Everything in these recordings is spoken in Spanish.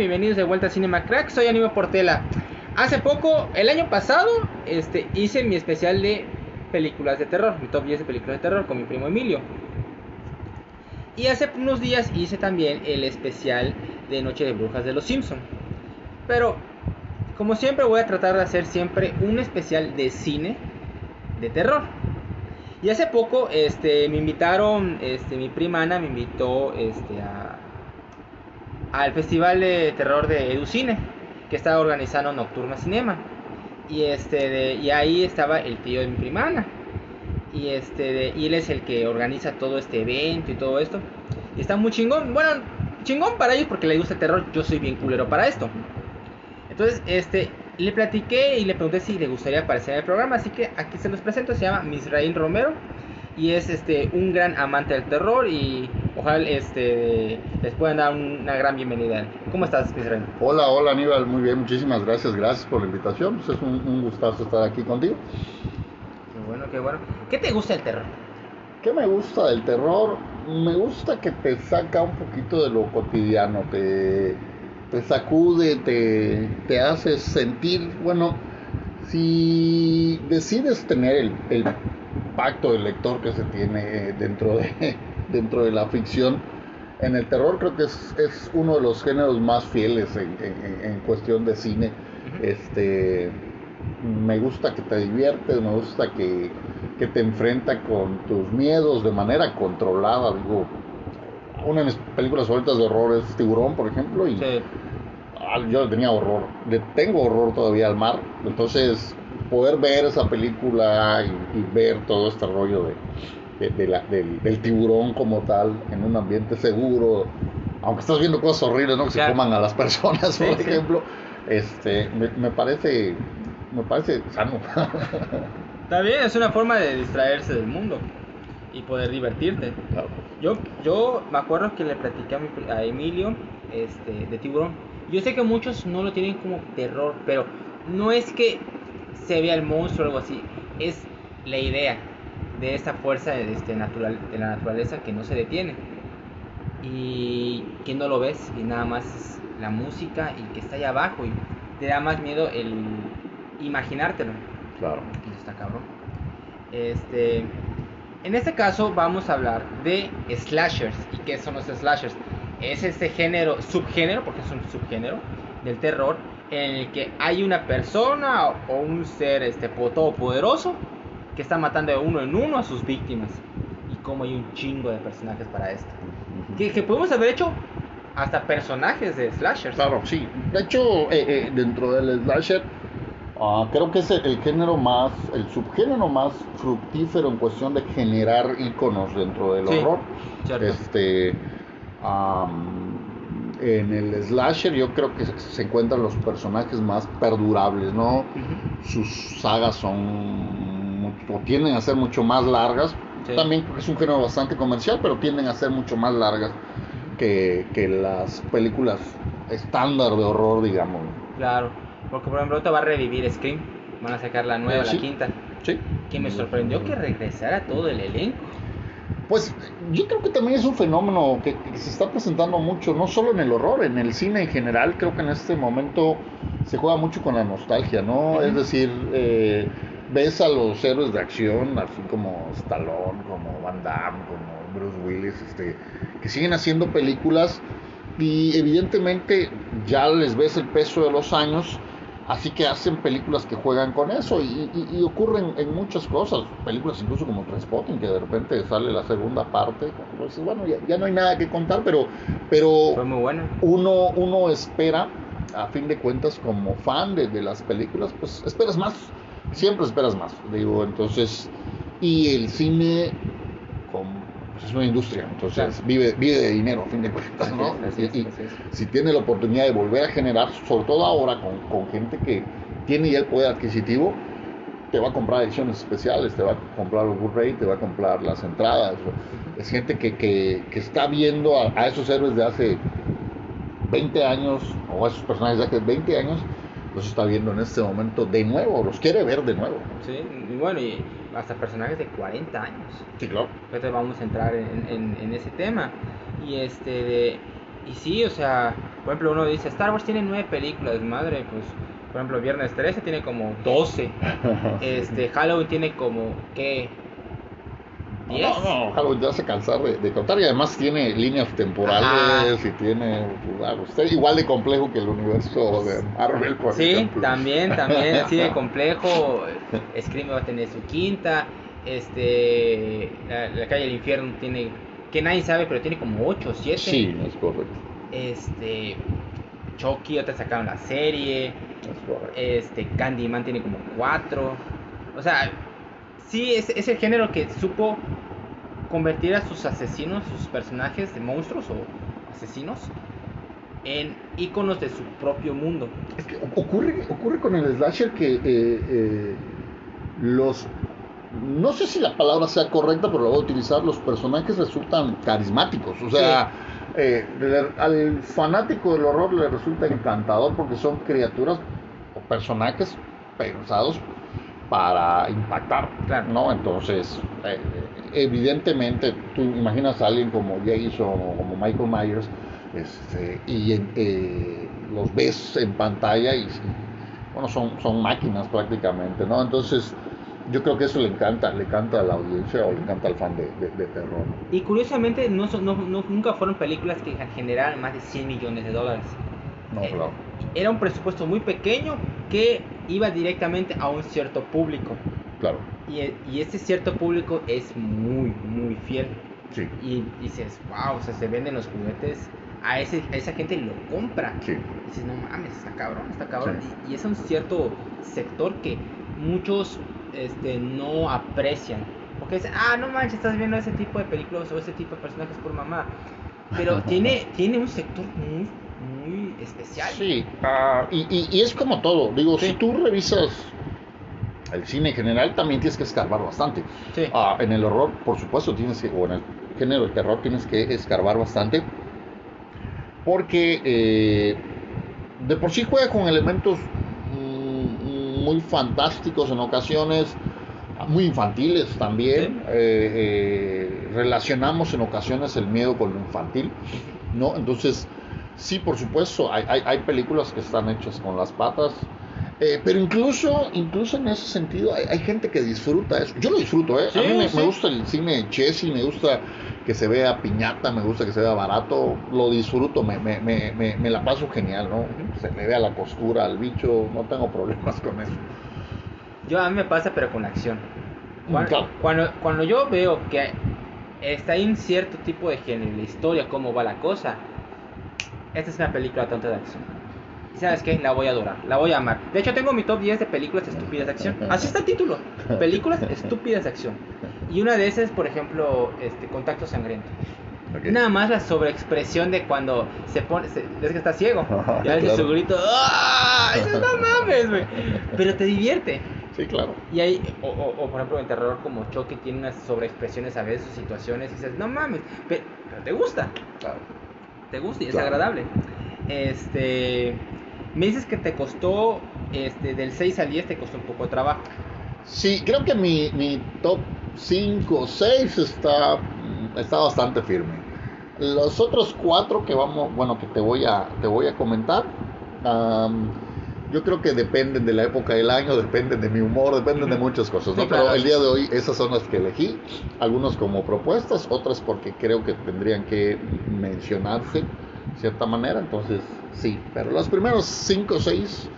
bienvenidos de vuelta a Cinema Crack, soy Anime Portela. Hace poco, el año pasado, este, hice mi especial de películas de terror, mi top 10 de películas de terror con mi primo Emilio. Y hace unos días hice también el especial de Noche de Brujas de los Simpson. Pero, como siempre, voy a tratar de hacer siempre un especial de cine de terror. Y hace poco, este, me invitaron, este, mi prima Ana me invitó, este, a al Festival de Terror de Educine, que estaba organizando Nocturna Cinema. Y, este, y ahí estaba el tío de mi prima Ana. Y, este, y él es el que organiza todo este evento y todo esto. Y está muy chingón. Bueno, chingón para ellos porque le gusta el terror. Yo soy bien culero para esto. Entonces, este, le platiqué y le pregunté si le gustaría aparecer en el programa. Así que aquí se los presento. Se llama Misraín Romero y es este un gran amante del terror y ojalá este les puedan dar una gran bienvenida. ¿Cómo estás, Israel? Hola, hola Aníbal, muy bien, muchísimas gracias, gracias por la invitación. Pues es un, un, gustazo estar aquí contigo. Qué bueno, qué bueno. ¿Qué te gusta del terror? ¿Qué me gusta del terror? Me gusta que te saca un poquito de lo cotidiano, te, te sacude, te, te hace sentir, bueno, si decides tener el, el pacto del lector que se tiene dentro de, dentro de la ficción. En el terror creo que es, es uno de los géneros más fieles en, en, cuestión de cine. Este, me gusta que te diviertes, me gusta que, que, te enfrenta con tus miedos de manera controlada. Digo, una de mis películas favoritas de horror es Tiburón, por ejemplo, y yo tenía horror, le tengo horror todavía al mar, entonces poder ver esa película y, ver todo este rollo de, del, tiburón como tal en un ambiente seguro, aunque estás viendo cosas horribles, ¿no? Que se coman a las personas, por ejemplo, este, me, parece, me parece sano. Bien, es una forma de distraerse del mundo y poder divertirte. Yo, yo me acuerdo que le platicé a, a Emilio este, de tiburón. Yo sé que muchos no lo tienen como terror, pero no es que se vea el monstruo o algo así. Es la idea de esta fuerza de, este natural, de la naturaleza que no se detiene. Y que no lo ves y nada más la música y que está allá abajo y te da más miedo el imaginártelo. Claro. Y está cabrón. Este, en este caso vamos a hablar de slashers. ¿Y qué son los slashers? Es este género, subgénero, porque es un subgénero del terror en el que hay una persona o un ser este todopoderoso que está matando de uno en uno a sus víctimas. Y como hay un chingo de personajes para esto. que, podemos haber hecho hasta personajes de slashers. Claro, sí. De hecho, eh, eh, dentro del slasher, ah, creo que es el, género más, el subgénero más fructífero en cuestión de generar iconos dentro del horror. Este en el slasher yo creo que se encuentran los personajes más perdurables, ¿no? Sus sagas son o tienden a ser mucho más largas. También porque es un género bastante comercial, pero tienden a ser mucho más largas que, que las películas estándar de horror, digamos. Claro, porque por ejemplo te va a revivir Scream, van a sacar la nueva, la quinta. Sí. Que me sorprendió que regresara todo el elenco. Pues yo creo que también es un fenómeno que, se está presentando mucho, no solo en el horror, en el cine en general. Creo que en este momento se juega mucho con la nostalgia, ¿no? Es decir, eh, ves a los héroes de acción, así como Stallone, como Van Damme, como Bruce Willis, este, que siguen haciendo películas y evidentemente ya les ves el peso de los años Así que hacen películas que juegan con eso y, ocurren en muchas cosas, películas incluso como Transpotting, que de repente sale la segunda parte, pues, bueno, ya, no hay nada que contar, pero, pero uno, uno espera, a fin de cuentas, como fan de, de las películas, pues esperas más, siempre esperas más, digo, entonces, y el cine es una industria, entonces vive, vive de dinero, a fin de cuentas, ¿no? y, si tiene la oportunidad de volver a generar, sobre todo ahora con, con, gente que tiene ya el poder adquisitivo, te va a comprar ediciones especiales, te va a comprar el Blu-ray, te va a comprar las entradas. Es gente que, que, que está viendo a, a, esos héroes de hace 20 años, o a esos personajes de hace 20 años, los está viendo en este momento de nuevo, los quiere ver de nuevo. Sí, y bueno, y hasta personajes de 40 años. Sí, claro. Entonces vamos a entrar en, en, en ese tema. Y este de, y sí, o sea, por ejemplo, uno dice, Star Wars tiene nueve películas, madre, pues, por ejemplo, Viernes 13 tiene como 12. Este, Halloween tiene como, ¿qué? ¿10? No, no, Halloween ya se cansar de, de, contar y además tiene líneas temporales Ajá. y tiene, claro, usted igual de complejo que el universo de Marvel, por Sí, ejemplo. también, también, así de complejo. Scream va a tener su quinta. Este, la, la calle del infierno tiene, que nadie sabe, pero tiene como 8 o 7. Sí, es correcto. Este, Chucky, otra sacaron la serie. Es correcto. Este, Candyman tiene como 4. O sea, sí, es, es el género que supo convertir a sus asesinos, sus personajes de monstruos o asesinos, en iconos de su propio mundo. Es que ocurre, ocurre con el slasher que eh, eh, los... No sé si la palabra sea correcta, pero la voy a utilizar. Los personajes resultan carismáticos. O sea, sí. eh, le, al fanático del horror le resulta encantador porque son criaturas o personajes pensados para impactar. ¿no? Entonces, eh, evidentemente, tú imaginas a alguien como Jason o como Michael Myers este, y eh, los ves en pantalla y, bueno, son, son máquinas prácticamente, ¿no? Entonces, yo creo que eso le encanta, le encanta a la audiencia o le encanta al fan de, de, terror. Y curiosamente, no, no, no, nunca fueron películas que generaran más de 100 millones de dólares. No, claro. Eh, era un presupuesto muy pequeño que iba directamente a un cierto público. Claro. Y, y ese cierto público es muy, muy fiel. Sí. Y dices, wow, o sea, se venden los juguetes, a, ese, a esa gente lo compra. Sí. Y dices, no mames, está cabrón, está cabrón. Sí. Y, y, es un cierto sector que muchos este, no aprecian. Porque dicen, ah, no manches, estás viendo ese tipo de películas o ese tipo de personajes por mamá. Pero tiene, tiene un sector muy, muy especial. Sí, uh, y, y, y, es como todo. Digo, sí. si tú revisas el cine en general, también tienes que escarbar bastante. Sí. Uh, en el horror, por supuesto, tienes que, o en el género del terror, tienes que escarbar bastante. Porque eh, de por sí juega con elementos mm, muy fantásticos en ocasiones, muy infantiles también. Sí. Eh, eh, relacionamos en ocasiones el miedo con lo infantil, ¿no? Entonces, sí, por supuesto, hay, hay, hay películas que están hechas con las patas. Eh, pero incluso, incluso en ese sentido hay, hay, gente que disfruta eso. Yo lo disfruto, ¿eh? Sí, a mí me, sí. me, gusta el cine chessy, me gusta que se vea piñata, me gusta que se vea barato, lo disfruto, me, me, me, me la paso genial, ¿no? Se le vea la costura al bicho, no tengo problemas con eso. Yo a mí me pasa, pero con acción. Mm, Cuando, claro. cuando, cuando yo veo que está en cierto tipo de género, la historia, cómo va la cosa, esta es una película tonta de acción. ¿Y sabes qué? La voy a adorar, la voy a amar. De hecho, tengo mi top 10 de películas estúpidas de acción. Así está el título: Películas estúpidas de acción. Y una de esas, por ejemplo, este, Contacto Sangriento. Okay. Nada más la sobreexpresión de cuando se pone. Se, es que está ciego. Ajá, ya claro. su grito. ¡Ah! no mames, güey. Pero te divierte. Sí, claro. Y hay, o, o, o, por ejemplo, en terror como Chucky tiene unas sobreexpresiones a veces, sus situaciones, y dices, no mames, pero, pero te gusta. Claro. Te gusta y es Claro. agradable. Este. Me dices que te costó, este, del 6 al 10 te costó un poco de trabajo. Sí, creo que mi, mi top 5 o 6 está, está bastante firme. Los otros cuatro que vamos, bueno, que te voy a, te voy a comentar, um, yo creo que dependen de la época del año, dependen de mi humor, dependen de muchas cosas, ¿no? Pero el día de hoy esas son las que elegí, algunos como propuestas, otras porque creo que tendrían que mencionarse de cierta manera, entonces sí, pero los primeros 5 o 6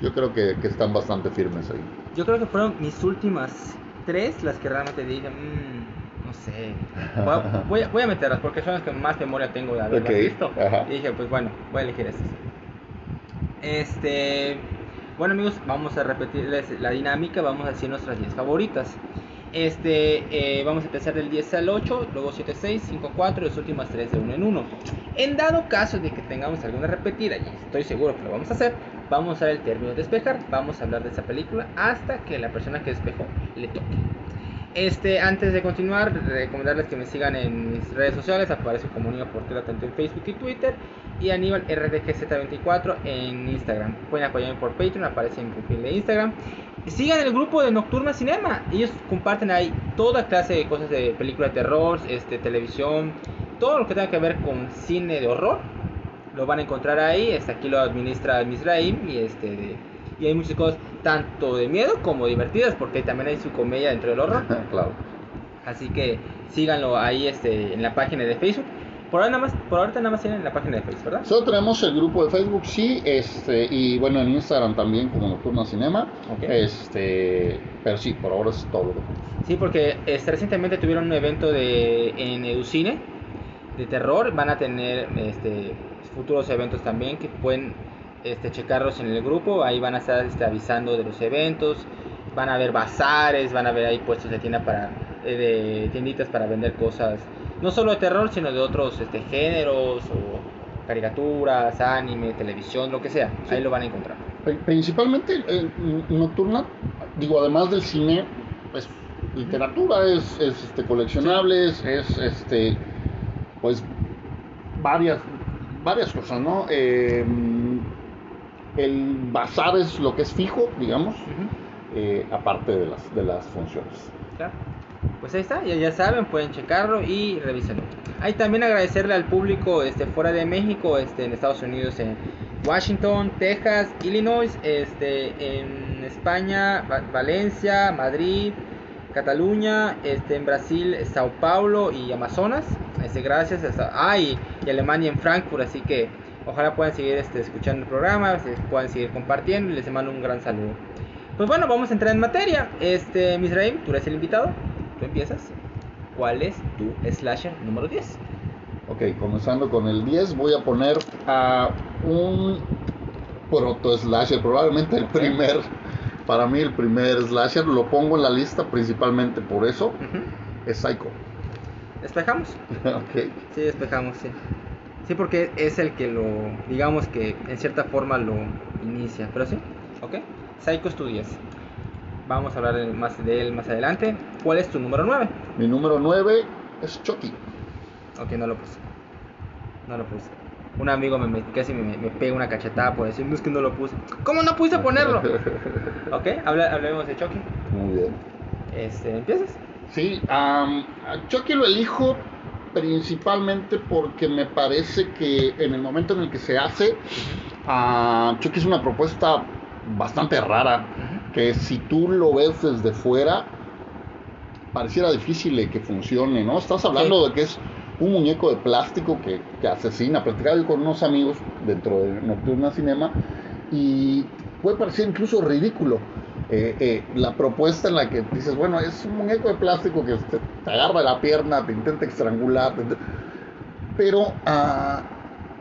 yo creo que, que, están bastante firmes ahí. Yo creo que fueron mis últimas tres las que realmente dije, mmm, no sé, voy a, voy, a, voy a, meterlas porque son las que más memoria tengo de haberlas okay. visto. Ajá. Y dije, pues bueno, voy a elegir estas. Este, bueno amigos, vamos a repetirles la dinámica, vamos a decir nuestras 10 favoritas. Este, eh, vamos a empezar del 10 al 8, luego 7, 6, 5, 4 y las últimas 3 de 1 en 1. En dado caso de que tengamos alguna repetida, y estoy seguro que lo vamos a hacer, vamos a usar el término despejar, vamos a hablar de esa película hasta que la persona que despejó le toque. Este, antes de continuar, recomendarles que me sigan en mis redes sociales, aparece como Niño Portera tanto en Facebook y Twitter, y Aníbal RDGZ24 en Instagram. Pueden apoyarme por Patreon, aparece en mi perfil de Instagram. Sigan el grupo de Nocturna Cinema, ellos comparten ahí toda clase de cosas de película de terror, este, televisión, todo lo que tenga que ver con cine de horror, lo van a encontrar ahí, este, aquí lo administra Misraim y este... De, y hay muchas cosas tanto de miedo como divertidas porque también hay su comedia dentro del horror. claro. Así que síganlo ahí este, en la página de Facebook. Por ahora, nada más, por ahorita nada más tienen la página de Facebook, ¿verdad? Solo tenemos el grupo de Facebook, sí, este, y bueno, en Instagram también como Nocturna Cinema. Okay. Este, pero sí, por ahora es todo lo que Sí, porque este, recientemente tuvieron un evento de, en Educine de terror. Van a tener este, futuros eventos también que pueden este, checarlos en el grupo, ahí van a estar este, avisando de los eventos, van a haber bazares, van a ver ahí puestos de tienda para eh, de tienditas para vender cosas, no solo de terror, sino de otros este, géneros o caricaturas, anime, televisión, lo que sea, Sí. ahí lo van a encontrar. Principalmente eh, Nocturna, digo, además del cine, pues literatura, es, es este, coleccionables, es este, pues varias, varias cosas, ¿no? Eh, el bazar es lo que es fijo, digamos, Ujú, eh, aparte de las, de las funciones. claro. Pues ahí está, ya, ya saben, pueden checarlo y revísenlo. Ahí también agradecerle al público este, fuera de México, este, en Estados Unidos, en Washington, Texas, Illinois, este, en España, Va- Valencia, Madrid, Cataluña, este, en Brasil, Sao Paulo y Amazonas. Este, gracias. Hasta, ah, y, y Alemania en Frankfurt, así que ojalá puedan seguir este, escuchando el programa, se puedan seguir compartiendo y les mando un gran saludo. Pues bueno, vamos a entrar en materia. Este, Misraim, tú eres el invitado. Tú empiezas. ¿Cuál es tu slasher número 10? Ok, comenzando con el 10, voy a poner a un proto slasher, probablemente el primer, para mí el primer slasher, lo pongo en la lista principalmente por eso, Ujú. es Psycho. ¿Despejamos? ok, Sí, despejamos, sí. Sí, porque es el que lo, digamos que en cierta forma lo inicia. Pero sí, ok. Psycho Studios. Vamos a hablar más de él más adelante. ¿Cuál es tu número 9? mi número 9 es Chucky. Ok, no lo puse. No lo puse. Un amigo me, casi me, me pega una cachetada por decir, no es que no lo puse. ¿Cómo no puse ponerlo? ok, habla- hablemos de Chucky. Muy bien. Este, ¿empiezas? Sí, am, a Chucky lo elijo principalmente porque me parece que en el momento en el que se hace, ah, Chucky es una propuesta bastante rara, que si tú lo ves desde fuera, pareciera difícil que funcione, ¿no? Estás hablando Sí. de que es un muñeco de plástico que, que asesina. Platicaba con unos amigos dentro de Nocturna Cinema y puede parecer incluso ridículo. Eh, eh, la propuesta en la que dices, bueno, es un muñeco de plástico que te, te agarra la pierna, te intenta estrangular, te- pero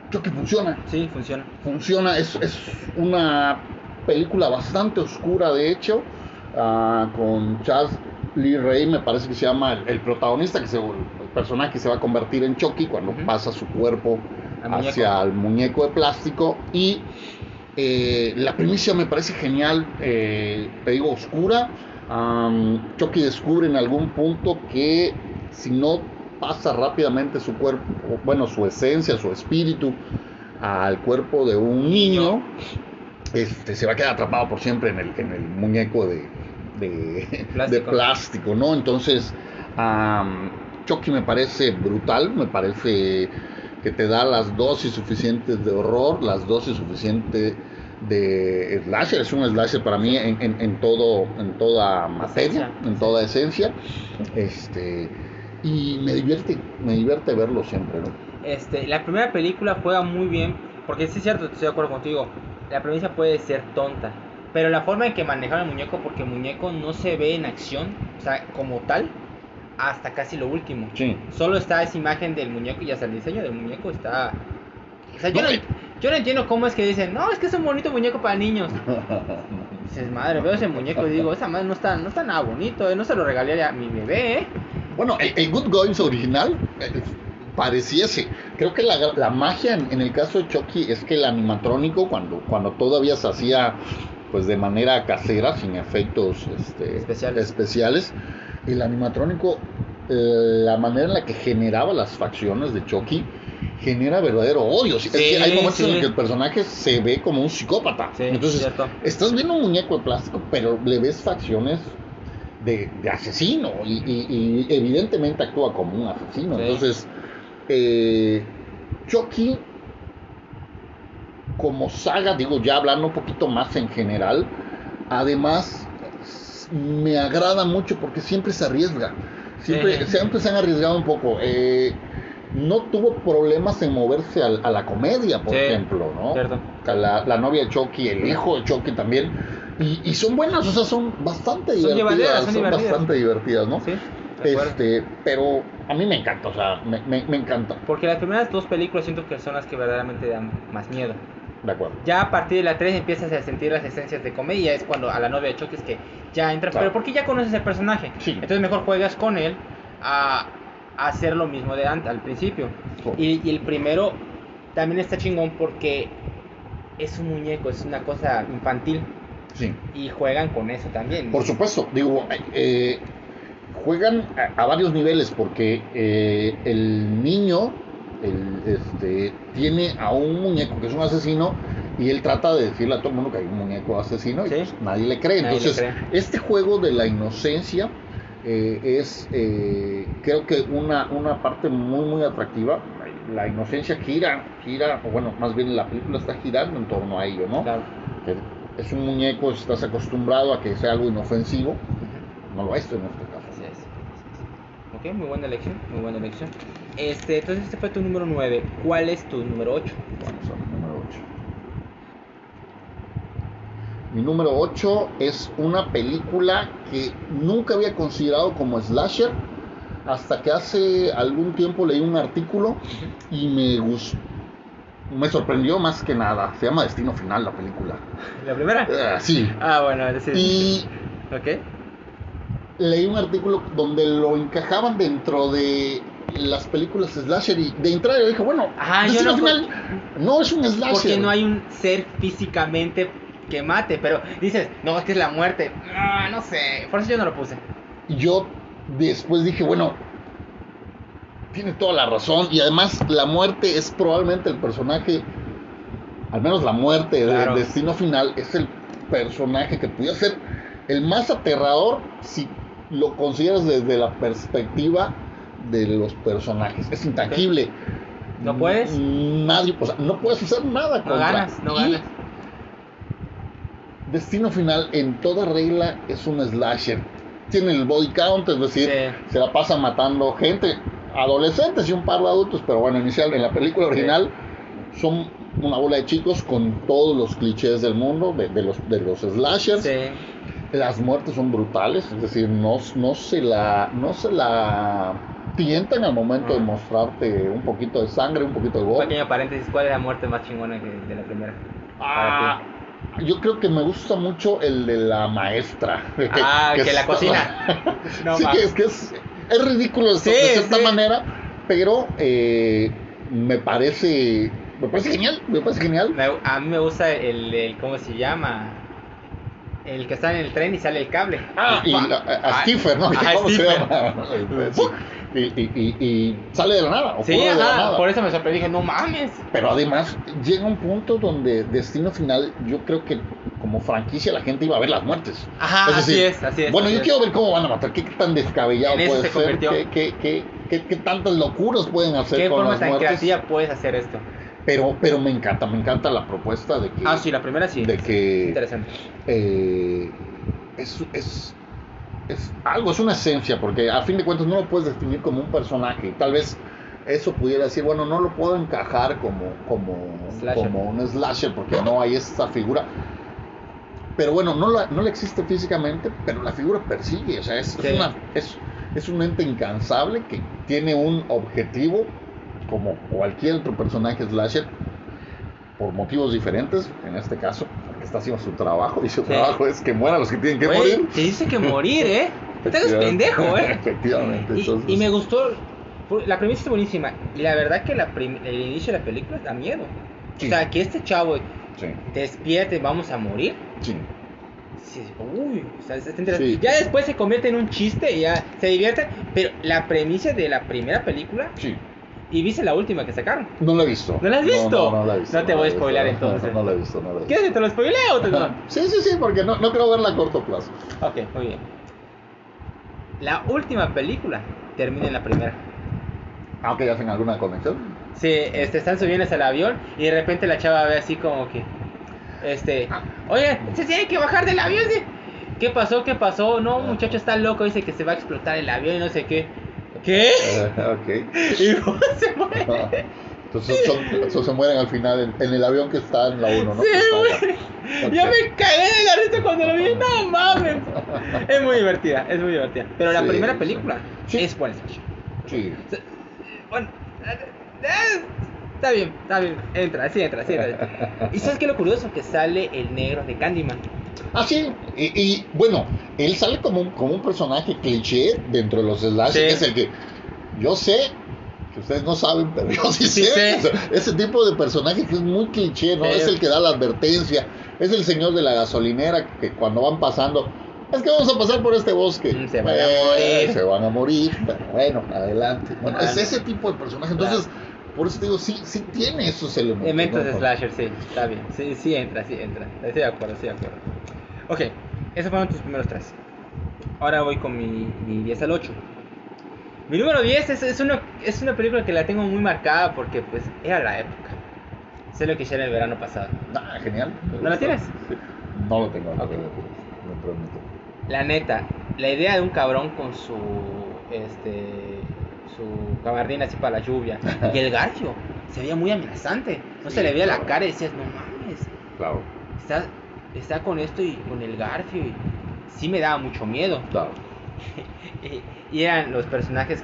creo que funciona Sí, funciona. funciona, es, es una película bastante oscura de hecho, ah, con Chaz Lee Ray, me parece que se llama el, el protagonista, que se, el personaje que se va a convertir en Chucky cuando pasa su cuerpo muñeco. hacia el muñeco de plástico y eh, la primicia me parece genial, eh, te digo oscura, Chucky descubre en algún punto que si no pasa rápidamente su cuerpo, bueno, su esencia, su espíritu al cuerpo de un niño, este, se va a quedar atrapado por siempre en el, en el muñeco de, de, Plástico. de plástico, ¿no? Entonces, am, Chucky me parece brutal, me parece que te da las dosis suficientes de horror, las dosis suficientes de slasher, es un slasher para mí en, en- en todo, en toda materia, Esencia. en toda esencia, este, y me divierte, me divierte verlo siempre, ¿no? Este, la primera película juega muy bien, porque sí es cierto, estoy de acuerdo contigo. La premisa puede ser tonta, pero la forma en que manejaron el muñeco, porque el muñeco no se ve en acción, o sea, como tal, hasta casi lo último. Sí. Solo está esa imagen del muñeco y hasta el diseño del muñeco está. O sea, yo No, yo no entiendo cómo es que dicen, no, es que es un bonito muñeco para niños. Dices, madre, veo ese muñeco y digo, esa madre no está, no está nada bonito, eh, no se lo regalaría a mi bebé, eh. Bueno, el, el Good Goings original, eh, pareciese. Creo que la, la magia en, en el caso de Chucky es que el animatrónico, cuando, cuando todavía se hacía pues de manera casera, sin efectos este, Especiales. especiales, el animatrónico, eh, la manera en la que generaba las facciones de Chucky, genera verdadero odio. Es que hay momentos en sí. los que el personaje se ve como un psicópata. Sí, Entonces, cierto. estás viendo un muñeco de plástico, pero le ves facciones de, de asesino y, y- y evidentemente actúa como un asesino. Sí. Entonces, eh, Chucky, como saga, digo, ya hablando un poquito más en general, además me agrada mucho porque siempre se arriesga. Siempre, Sí. siempre se han arriesgado un poco. Eh, no tuvo problemas en moverse al- a, la comedia, por Sí, ejemplo, ¿no? cierto. La, la novia de Chucky, el hijo de Chucky también. Y, y son buenas, o sea, son bastante Son divertidas. son son divertidas. bastante divertidas, ¿no? Sí. Este, pero a mí me encanta, o sea, me, me, me encanta. Porque las primeras dos películas siento que son las que verdaderamente dan más miedo. De acuerdo. Ya a partir de la 3 empiezas a sentir las esencias de comedia, es cuando a la novia de Chucky es que ya entra, Claro. pero porque ya conoces el personaje. Sí. Entonces mejor juegas con él a, a hacer lo mismo de antes, al principio. Sí. Y, y el primero también está chingón porque es un muñeco, es una cosa infantil Sí. y juegan con eso también. Por supuesto, digo, eh, juegan a, a varios niveles porque eh, el niño el, este, tiene a un muñeco que es un asesino y él trata de decirle a todo el mundo que hay un muñeco asesino y Sí. pues, nadie le cree. Nadie le Entonces, cree. este juego de la inocencia eh, es, eh, creo que una, una parte muy, muy atractiva. La inocencia gira, gira, o bueno, más bien la película está girando en torno a ello, ¿no? Claro. es un muñeco, estás acostumbrado a que sea algo inofensivo, no lo es en este caso. Así es. Ok, muy buena elección, muy buena elección. Este, entonces este fue tu número 9. ¿Cuál es tu número 8? Vamos al número 8. Mi número 8 es una película que nunca había considerado como slasher hasta que hace algún tiempo leí un artículo y me gustó. Me sorprendió más que nada. Se llama Destino Final la película. ¿La primera? Ah, sí. Ah, bueno, es decir. Y Ok. leí un artículo donde lo encajaban dentro de las películas slasher y de entrada yo dije, bueno, Ah, yo Destino no- Final no es un slasher. Porque no hay un ser físicamente que mate, pero dices, no, es que es la muerte. Ah, no sé, por eso yo no lo puse. Y yo después dije, bueno, tiene toda la razón y además la muerte es probablemente el personaje, al menos la muerte Claro. de Destino Final es el personaje que pudiera ser el más aterrador si lo consideras desde la perspectiva de los personajes. Es intangible. ¿No puedes? Nadie, o sea, no puedes hacer nada No contra. ganas, no Y ganas. Destino Final en toda regla es un slasher. Tiene el body count, es decir, Sí. se la pasa matando gente, adolescentes y un par de adultos, pero bueno, inicial en la película original son una bola de chicos con todos los clichés del mundo, de, de los, de los slashers. Sí. Las muertes son brutales, es decir, no, no se la no se la tientan al momento de mostrarte un poquito de sangre, un poquito de gore. pequeño paréntesis, ¿cuál es la muerte más chingona que de la primera? Ah, yo creo que me gusta mucho el de la maestra. Ah, que la cocina. No sí, que es que es, es ridículo de, Sí, de cierta sí. manera, pero eh, me parece me parece genial, me parece genial. A mí me gusta el, el- ¿cómo se llama? El que está en el tren y sale el cable. Ah, y a, a- a Ah, ¿no? ¿Cómo se llama? Y, y- y- sale de la nada. Sí, de la ajá, nada. por eso me sorprendí, dije, no mames. Pero además llega un punto donde Destino Final, yo creo que como franquicia la gente iba a ver las muertes. Ajá, Es así es, así es. Bueno, así yo es. quiero ver cómo van a matar, qué tan descabellado En puede se ser, qué, qué, qué, qué- qué tantas locuras pueden hacer ¿Qué con forma las tan muertes. creativa puedes hacer esto? Pero, pero me encanta, me encanta la propuesta de que, Ah, sí, la primera sí. de Es que interesante. eh, es, es, es algo, es una esencia, porque a fin de cuentas no lo puedes definir como un personaje. Tal vez eso pudiera decir, bueno, no lo puedo encajar como, como, Slasher. como un slasher porque no hay esa figura. Pero bueno, no, la, no le existe físicamente, pero la figura persigue, o sea, es, una, es, es un ente incansable que tiene un objetivo como cualquier otro personaje slasher por motivos diferentes, en este caso, está haciendo su trabajo y su Sí. trabajo es que mueran los que tienen que morir. te dice que morir, ¿eh? Te hagas pendejo, ¿eh? Efectivamente. Y, entonces- y me gustó La premisa es buenísima. Y la verdad que la el inicio de la película da miedo. Sí. O sea, que este chavo Sí, despierte, vamos a morir. sí. Uy, o sea, está interesante. Sí. Ya después se convierte en un chiste y ya se divierte. Pero la premisa de la primera película, Sí. Y viste la última que sacaron. No la he visto. ¿No la has visto? No, no, no la he visto. No te voy a spoilear, entonces. No, la he visto, no la he visto. ¿Quieres que te lo spoileo o te no? Sí, sí, sí, porque no, no creo verla a corto plazo. Ok, muy bien. La última película termina en la primera. Aunque hacen alguna conexión. Sí, este, están subiendo al avión y de repente la chava ve así como que, este, oye, se tiene que bajar del avión. sí. ¿Qué pasó? ¿Qué pasó? No, muchacho está loco, dice que se va a explotar el avión y no sé qué. ¿Qué? Eh, ok. Y luego se muere. Entonces, son- entonces se mueren al final en, en el avión que está en la 1, ¿no? Sí, güey. Yo me cagué de la risa cuando lo vi. No mames. Es muy divertida, es muy divertida. Pero la Sí, primera película Sí. es buena. Sí. Bueno, eh, eh, está bien, está bien. Entra, sí entra, sí entra. ¿Y sabes qué es lo curioso? Que sale el negro de Candyman. Ah, sí. Y, y, bueno, él sale como un, como un personaje cliché dentro de los slashers. Sí. Es el que yo sé que ustedes no saben, pero yo sí, Sí sé. ese tipo de personaje que es muy cliché, ¿no? Sí. Es el que da la advertencia. Es el señor de la gasolinera que cuando van pasando. Es que vamos a pasar por este bosque. Mm, se van a Eh, morir. Se van a morir. Pero bueno, adelante. Bueno, es ese tipo de personaje. Entonces, por eso te digo, sí, sí tiene esos elementos. Elementos slasher, sí, está bien. Sí, sí entra, sí entra. Estoy de acuerdo, estoy de acuerdo. Ok, esos fueron tus primeros tres. Ahora voy con mi, mi 10 al 8. Mi número 10 es, es, una, es una película que la tengo muy marcada porque pues era la época. Sé lo que hiciera el verano pasado. Ah, genial. ¿No la tienes? No lo tengo. Permito. La neta, la idea de un cabrón con su este su gabardina así para la lluvia y el garfio se veía muy amenazante. No se le veía la cara y decías, no mames, Claro, está, está con esto y con el garfio y sí me daba mucho miedo. claro. Y, eran los personajes,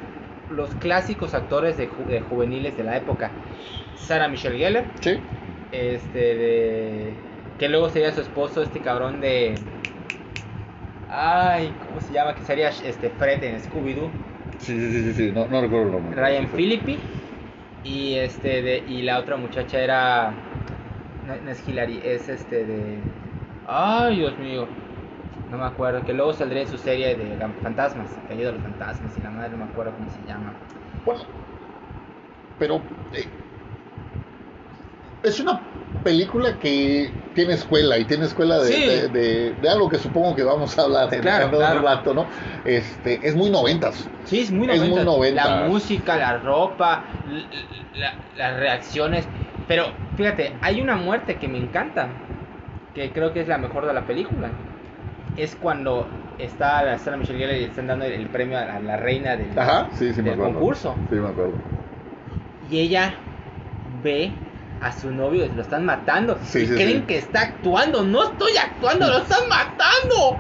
los clásicos actores de, ju- de juveniles de la época. Sarah Michelle Gellar, Sí. este de que luego sería su esposo, este cabrón de Ay, ¿cómo se llama? Que sería este Fred en Scooby Doo. Sí, sí, sí, sí, sí. No, no recuerdo el nombre. Ryan Sí. Philippi y este de y la otra muchacha era no, no es Hillary, es este de Ay, Dios mío. No me acuerdo, que luego saldría en su serie de fantasmas, Caído de los fantasmas y la madre no me acuerdo cómo se llama. Bueno, pero eh, es una película que tiene escuela y tiene escuela de, Sí. de, de- de algo que supongo que vamos a hablar en, Claro, en un rato, ¿no? Este, es muy noventas. Sí, es muy Es muy noventas. noventas. La música, la ropa, la- las reacciones. Pero fíjate, hay una muerte que me encanta, que creo que es la mejor de la película. Es cuando está la Sarah Michelle Gellar y le están dando el, premio a la, reina del, Ajá, sí, sí me del acuerdo. concurso. Sí, me acuerdo. Y ella ve a su novio, lo están matando. Sí, y sí, creen sí. que está actuando. No estoy actuando, lo están matando.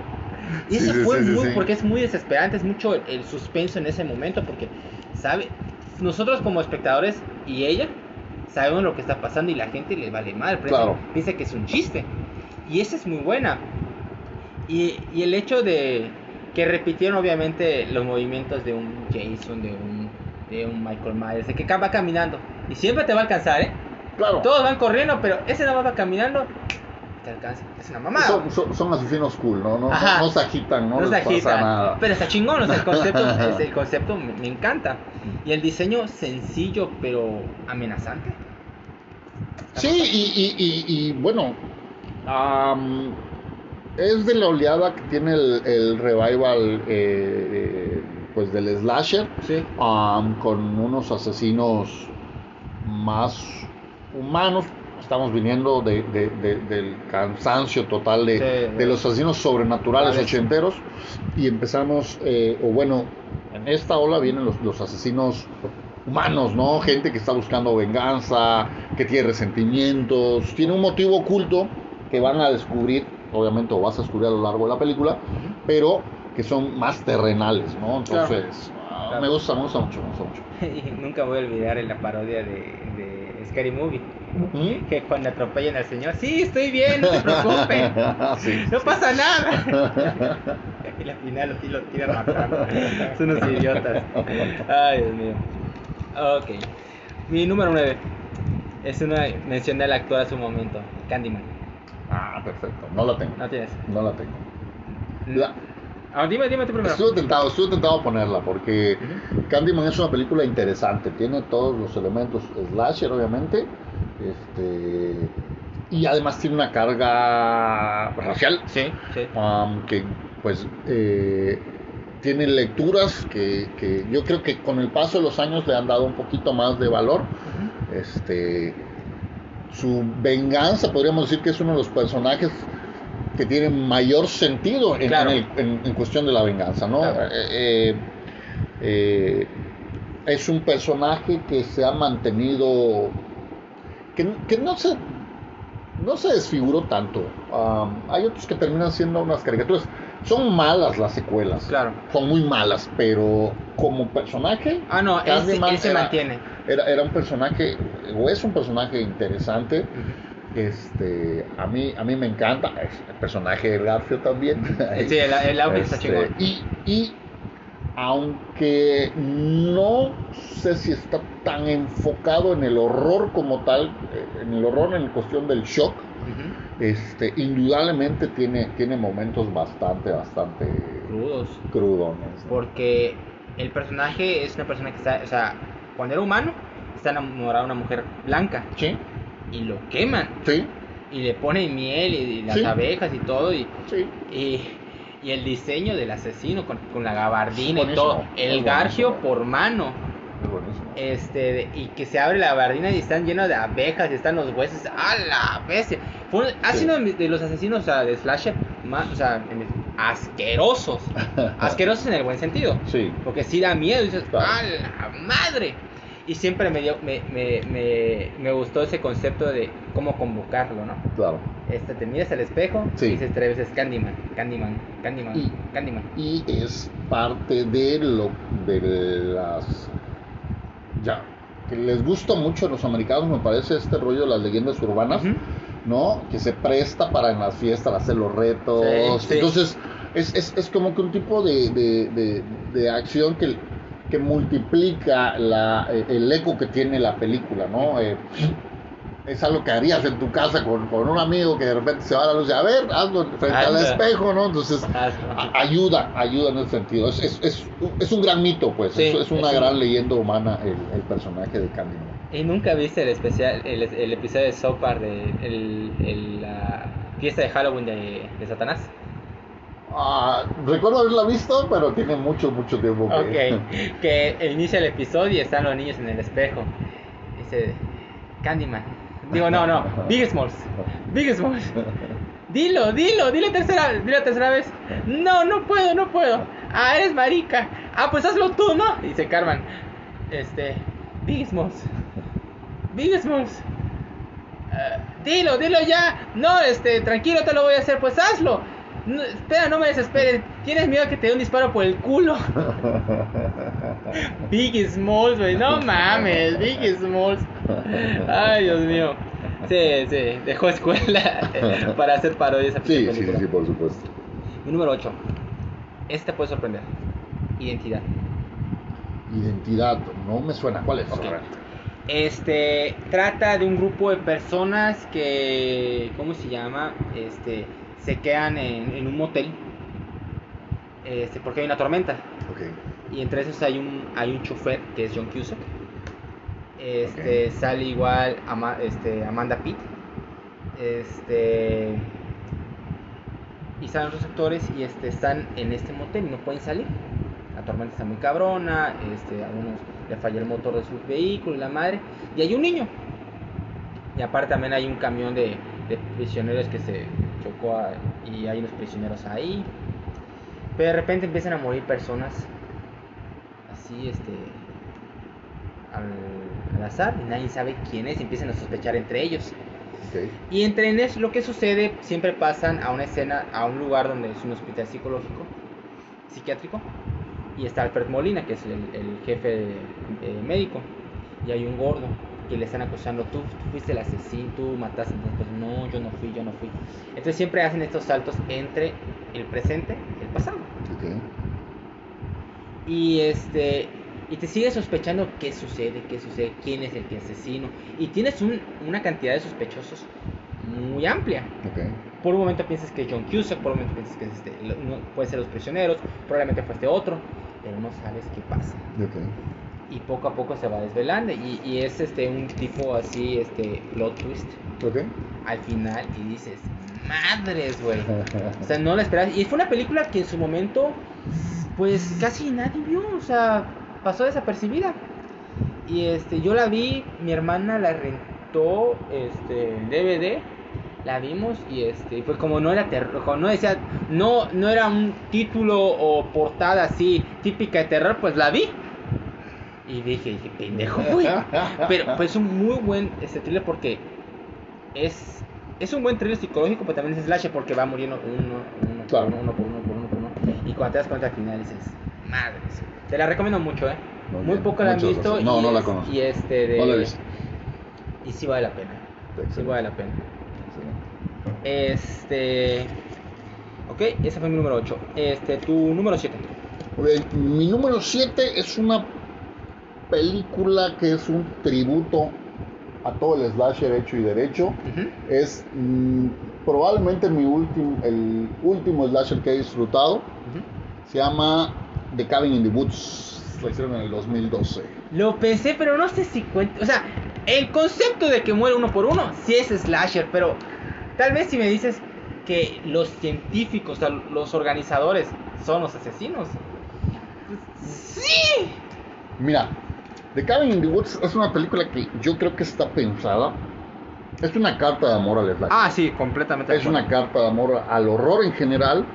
Y eso fue muy, porque es muy desesperante, es mucho el, el suspenso en ese momento, porque, ¿sabe? Nosotros como espectadores y ella sabemos lo que está pasando y la gente le vale mal, Claro. piensa que es un chiste. Y esa es muy buena. Y, y el hecho de que repitieron obviamente los movimientos de un Jason, de un, de un Michael Myers, de que va caminando. Y siempre te va a alcanzar, ¿eh? Claro. Todos van corriendo, pero ese nada más va caminando, te alcanza. Es una mamada. Son, son, son asesinos cool, ¿no? No, no, no se agitan, no, No se les pasa agita. nada. Pero está chingón, o sea, el concepto, es- el concepto me, me encanta. Y el diseño sencillo, pero amenazante. Sí, y, y, y, y, bueno, am, es de la oleada que tiene el, el revival eh, eh, pues del slasher, Sí. con unos asesinos más humanos. Estamos viniendo de, de- de- del cansancio total de, Sí. de los asesinos sobrenaturales Vale. ochenteros y empezamos, eh, o bueno, en esta ola vienen los, los asesinos humanos, ¿no? Gente que está buscando venganza, que tiene resentimientos, tiene un motivo oculto que van a descubrir, obviamente, o vas a descubrir a lo largo de la película, pero que son más terrenales, ¿no? Entonces, Claro. me gusta, me gusta mucho, me gusta mucho. Y nunca voy a olvidar en la parodia de, de Scary Movie. ¿Mm? Que cuando atropellan al señor, sí, estoy bien, no se preocupen. Sí, No sí. pasa nada. Y al final lo tiran matando. Son unos idiotas. Ay, Dios mío. Ok. Mi número 9 es una mención del actor a su momento, Candyman. Ah, perfecto. No la tengo. ¿No tienes? No la tengo. La- Ah, dime, dime tú primero. Estuve tentado, estuve tentado ponerla porque. Candyman es una película interesante, tiene todos los elementos slasher obviamente, este y además tiene una carga racial Sí, sí. um, que pues eh, tiene lecturas que, que yo creo que con el paso de los años le han dado un poquito más de valor. Este su venganza podríamos decir que es uno de los personajes que tiene mayor sentido en, Claro. en el- en- en cuestión de la venganza, ¿no? Claro. Eh, eh, eh, es un personaje que se ha mantenido, que, que no se no se desfiguró tanto. Um, hay otros que terminan siendo unas caricaturas. Son malas las secuelas. Claro. Son muy malas, pero como personaje. Ah, no, él, él se era- mantiene. Era, era un personaje, o es un personaje interesante. Este, a mí, a mí me encanta. El personaje de Garfield también. Sí, el, el outfit está Este, chingón. y, y aunque no sé si está tan enfocado en el horror como tal, eh, en el horror en cuestión del shock, Ujú. Este, indudablemente tiene, tiene momentos bastante, bastante Crudos. crudones. ¿no? Porque el personaje es una persona que está, o sea, cuando era humano, está enamorado de una mujer blanca Sí, y lo queman sí, y le ponen miel y, y las Sí. abejas y todo y, sí. y, y el diseño del asesino con, con la gabardina y todo, el garfio por mano. Este, y que se abre la gabardina y están llenos de abejas y están los huesos. ¡A la bestia! Fue, un- ha Sí. sido de los asesinos o sea, de slasher más, o sea, asquerosos. asquerosos en el buen sentido. Sí, Porque si da miedo, dices, Claro. ¡a la madre! Y siempre me, dio, me, me, me, me gustó ese concepto de cómo convocarlo, ¿no? claro. Este, te miras al espejo Sí. y dices tres veces Candyman, Candyman, Candyman, Y- Candyman. y es parte de lo de las ya. Que les gusta mucho a los americanos me parece este rollo de las leyendas urbanas no que se presta para en las fiestas hacer los retos. Sí, sí. entonces es, es, es como que un tipo de, de, de- de acción que que multiplica la, eh, el eco que tiene la película no Eh, es algo que harías en tu casa con, con un amigo que de repente se va a la luz y a ver, hazlo frente al espejo, ¿no? Entonces, a- ayuda, ayuda en ese sentido. Es, es, es, es un gran mito, pues. Sí, es, una un- gran leyenda humana el, el personaje de Candyman. ¿Y nunca viste el especial, el, el episodio de South Park de el, el, la fiesta de Halloween de, de Satanás? Ah, recuerdo haberla visto, pero tiene mucho, mucho tiempo que... Ok, que inicia el episodio y están los niños en el espejo. Dice, Candyman. Digo, no, no, Big Smalls. Big Smalls. Dilo, dilo, dilo tercera, dilo tercera vez. No, no puedo, no puedo. Ah, eres marica. Ah, pues hazlo tú, ¿no? Dice Carmen. Este, Big Smalls. Big Smalls. Ah, dilo, dilo ya. No, este, tranquilo, te lo voy a hacer. Pues hazlo. No, espera, no me desesperes. Tienes miedo que te dé un disparo por el culo. Big Smalls, güey. No mames, Big Smalls. Ay, Dios mío. Sí, sí, dejó escuela para hacer parodias a sí, sí, película. sí, por supuesto. Mi número 8. Este te puede sorprender. Identidad. Identidad, no me suena. ¿Cuál es? Este trata de un grupo de personas que, ¿cómo se llama? Este, se quedan en, en un motel. Este, porque hay una tormenta. Y entre esos hay un, hay un chofer que es John Cusack. Este, sale igual Ama- este, Amanda Pitt. Este. Y salen los actores y este, están en este motel y no pueden salir. La tormenta está muy cabrona, este, a algunos le falla el motor de su vehículo y la madre. Y hay un niño. Y aparte también hay un camión de, de prisioneros que se chocó a- y hay unos prisioneros ahí. Pero de repente empiezan a morir personas así, este, al, al azar, y nadie sabe quién es, y empiezan a sospechar entre ellos. Ok. Y entre en eso lo que sucede, siempre pasan a una escena, a un lugar donde es un hospital psicológico, psiquiátrico, y está Alfred Molina, que es el, el jefe eh, médico, y hay un gordo que le están acusando, tú, tú fuiste el asesino, tú mataste, entonces no, yo no fui, yo no fui. Entonces siempre hacen estos saltos entre el presente y el pasado. Ok. Y este Y te sigues sospechando qué sucede, qué sucede, quién es el que asesino. Y tienes un- una cantidad de sospechosos muy amplia. Ok. Por un momento piensas que es John Cusack, por un momento piensas que es este, lo- no- puede ser los prisioneros, probablemente fue este otro, pero no sabes qué pasa. Ok. Y poco a poco se va desvelando y, y es este un tipo así, este plot twist Ok. al final y dices, madres, güey. O sea, no la esperabas. Y fue una película que en su momento, pues casi nadie vio, o sea, pasó desapercibida. Y este, yo la vi, mi hermana la rentó, este, en DVD, la vimos y este, fue como no era terror, no decía, no, no era un título o portada así típica de terror, pues la vi. Y dije, dije, pendejo, güey. Pero pues es un muy buen este thriller porque es es un buen thriller psicológico, pero también es slasher porque va muriendo uno, uno, Claro. por uno, uno por uno, por uno, por uno. Y cuando te das cuenta al final dices, madres. Te la recomiendo mucho, eh. Muy Muy, poco la han visto. No, y no la conozco. Y este de. No la he visto. Y sí vale la pena. Sí Excelente. vale la pena. Excelente. Este. Ok, ese fue mi número 8. Este, tu número 7. Ok, Mi número 7 es una película que es un tributo a todo el slasher hecho y derecho. Es mm, probablemente mi último, el último slasher que he disfrutado. Se llama The Cabin in the Woods. Lo hicieron en el 2012. Lo pensé, pero no sé si cuenta. O sea, el concepto de que muere uno por uno, sí es slasher, pero tal vez si me dices que los científicos, o sea, los organizadores, son los asesinos. Sí. Mira, The Cabin in the Woods es una película que yo creo que está pensada. Es una carta de amor al slasher. Ah, sí, completamente. Es una carta de amor al horror en general,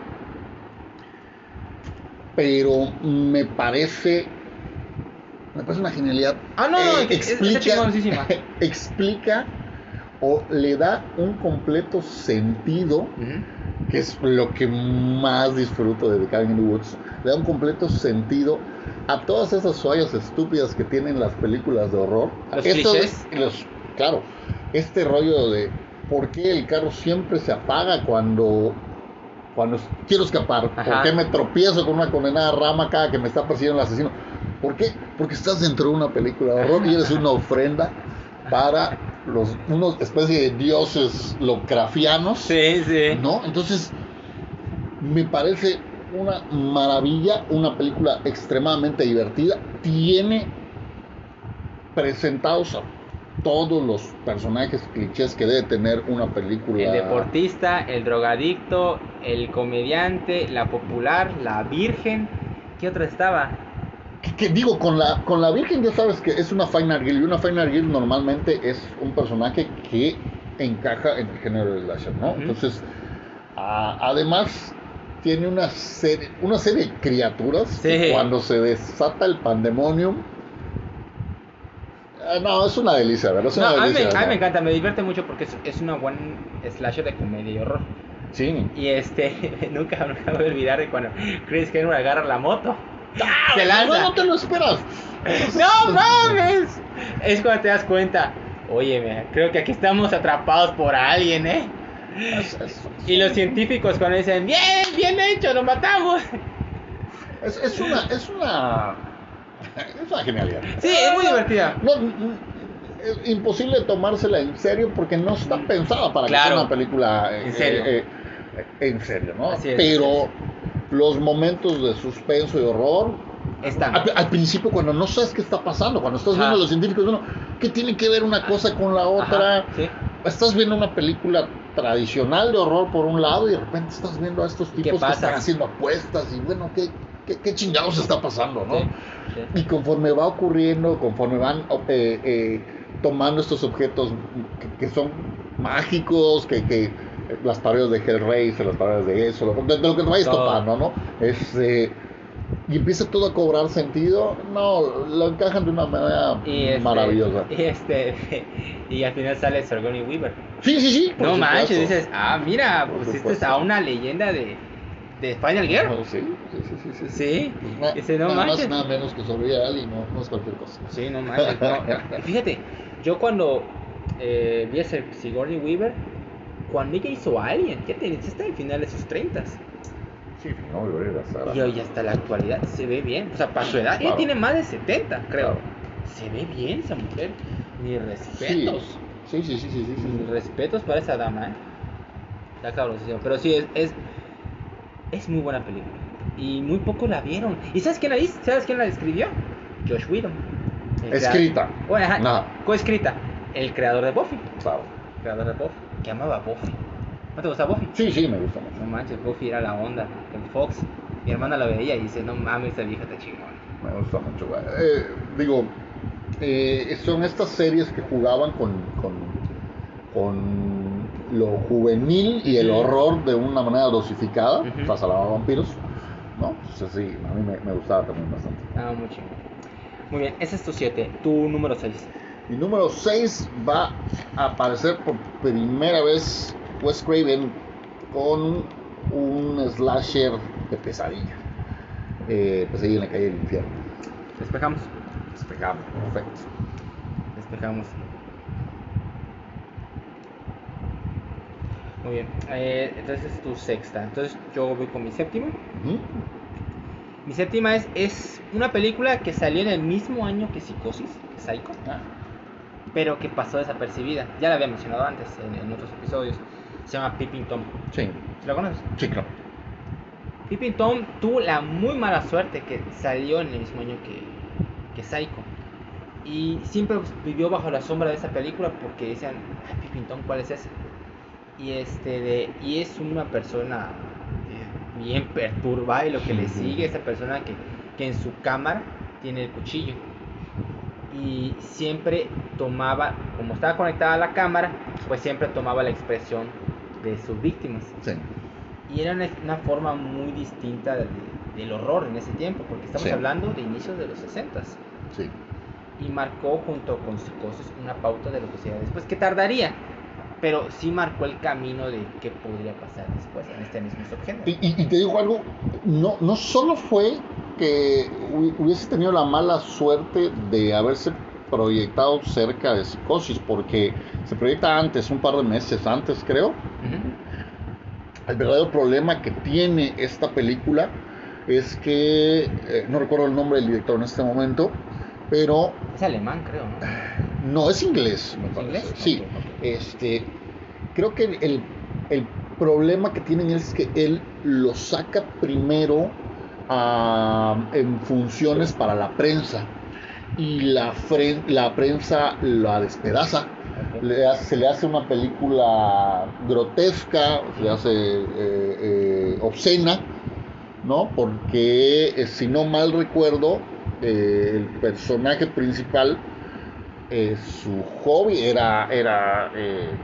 pero me parece, me parece una genialidad. Ah, no, no, Eh, es- chingoncísima. explica o le da un completo sentido, que es lo que más disfruto de The Cabin in the Woods, le da un completo sentido a todas esas fallas estúpidas que tienen las películas de horror. Los clichés. los- claro, este rollo de por qué el carro siempre se apaga cuando cuando quiero escapar, por Ajá. qué me tropiezo con una condenada rama cada que me está persiguiendo el asesino. ¿Por qué? Porque estás dentro de una película de horror y eres una ofrenda para los unos especie de dioses locrafianos. Sí, sí. ¿No? Entonces, me parece una maravilla, una película extremadamente divertida. Tiene presentados a todos los personajes clichés que debe tener una película. El deportista, el drogadicto, el comediante, la popular, la virgen. ¿Qué otra estaba? Que, que digo, con la, con la Virgen ya sabes que es una Final Girl y una Final Girl normalmente es un personaje que encaja en el género de slasher, ¿no? Entonces, a- además tiene una serie, una serie de criaturas que cuando se desata el pandemonium, eh, no, es una delicia, ¿verdad? Es No, una a mí, me, delicia. a mí me encanta, me divierte mucho porque es, es una buena slasher de comedia y horror. Sí. Y este, nunca, nunca me voy a olvidar de cuando Chris Henry agarra la moto. ¡Ah! Se lanza. No, no te lo esperas. ¡No mames! Es cuando te das cuenta, oye, creo que aquí estamos atrapados por alguien, ¿eh? Y los científicos cuando dicen, bien, bien hecho, lo matamos. es- es una, es una, es una genialidad. Sí, es muy divertida. No, es imposible tomársela en serio porque no está pensada para que Claro. sea una película eh, En serio. eh, eh, en serio, ¿no? Es, Pero los momentos de suspenso y horror, Están. al, al principio cuando no sabes qué está pasando, cuando estás Ajá. viendo a los científicos, bueno, ¿qué tiene que ver una cosa con la otra? Ajá, sí. Estás viendo una película tradicional de horror por un lado y de repente estás viendo a estos ¿Qué tipos que están haciendo apuestas y bueno, ¿qué, qué, qué chingados está pasando, no? Sí, sí. Y conforme va ocurriendo, conforme van eh, eh, tomando estos objetos que, que son mágicos, que, que eh, las parodias de Hellraiser, las parodias de eso, de lo que te vayas Todo. topando, ¿no? Es, eh, y empieza todo a cobrar sentido, no, lo encajan de una manera Y este, maravillosa. Y, este, y al final sale Sigourney Weaver. Sí, sí, sí. No manches, dices, ah, mira, Por pusiste supuesto. a una leyenda de, de Final. Sí, sí, sí, sí, sí. Sí, Pues no nada manches. más, nada menos que sobre y no, no es cualquier cosa. Sí, no manches. no. Fíjate, yo cuando eh, vi a Sigourney Weaver, cuando ella hizo Alien, tenía, está al final de sus 30 Sí, no, Gloria. Y hoy hasta la actualidad se ve bien. O sea, para su edad, ella Claro. tiene más de 70, creo. Claro. Se ve bien esa mujer. Mis respetos. Sí, sí, sí, sí, sí, sí, Mis sí. respetos para esa dama, ¿eh? Está. Pero sí, es, es, es muy buena película. Y muy poco la vieron. ¿Y sabes quién la hizo? ¿Sabes quién la escribió? Josh Whedon. Escrita. Bueno, ajá, No. coescrita. El creador de Buffy. Claro. Creador de Buffy. Que amaba Buffy. ¿No te gusta Buffy? Sí, sí, me gusta mucho. No manches, Buffy era la onda. En Fox. Mi hermana la veía y dice, no mames, esa vieja está chingona. Me gusta mucho. güey. Eh, digo, eh, son estas series que jugaban con, con, con lo juvenil y el horror de una manera dosificada. O sea, salvaba vampiros. ¿No? Entonces, sí, a mí me, me gustaba también bastante. Ah, muy chingón. Muy bien, ese es tu 7. Tu número 6. Mi número 6 va a aparecer por primera vez Wes Craven con un slasher de pesadilla. Eh, pesadilla en la calle del infierno. Despejamos. Despejamos, perfecto. Despejamos. Muy bien. Eh, entonces es tu sexta. Entonces yo voy con mi séptima. Mi séptima es, es una película que salió en el mismo año que Psicosis, que Psycho, Ah, pero que pasó desapercibida. Ya la había mencionado antes en, en otros episodios. Se llama Peeping Tom. sí, ¿La conoces? sí, claro. Peeping Tom tuvo la muy mala suerte que salió en el mismo año que, que Psycho. Y siempre vivió bajo la sombra de esa película porque decían, "Ay, Peeping Tom, ¿cuál es ese? Y, este de, y es una persona eh, bien perturbada y lo que le sigue esa persona que, que en su cámara tiene el cuchillo. Y siempre tomaba, como estaba conectada a la cámara, pues siempre tomaba la expresión de sus víctimas. Sí. Y era una, una forma muy distinta de- del horror en ese tiempo, porque estamos Sí. hablando de inicios de los 60 Sí. y marcó junto con Psicosis una pauta de lo que sería después, que tardaría, pero sí marcó el camino de qué podría pasar después en este mismo subgénero. Y, y- y te digo algo, no, no solo fue que hu- hubiese tenido la mala suerte de haberse proyectado cerca de psicosis, porque se proyecta antes, un par de meses antes creo. El verdadero problema que tiene esta película es que, eh, no recuerdo el nombre del director en este momento, pero Es alemán, creo, ¿no? no es inglés, me ¿Es parece. inglés? Sí, este, creo que el, el problema que tienen es que él lo saca primero ah, en funciones para la prensa y la, la prensa la despedaza. Le hace- se le hace una película grotesca, se le hace eh, eh, obscena, ¿no? Porque eh, si no mal recuerdo, el personaje principal, eh, su hobby era, era eh,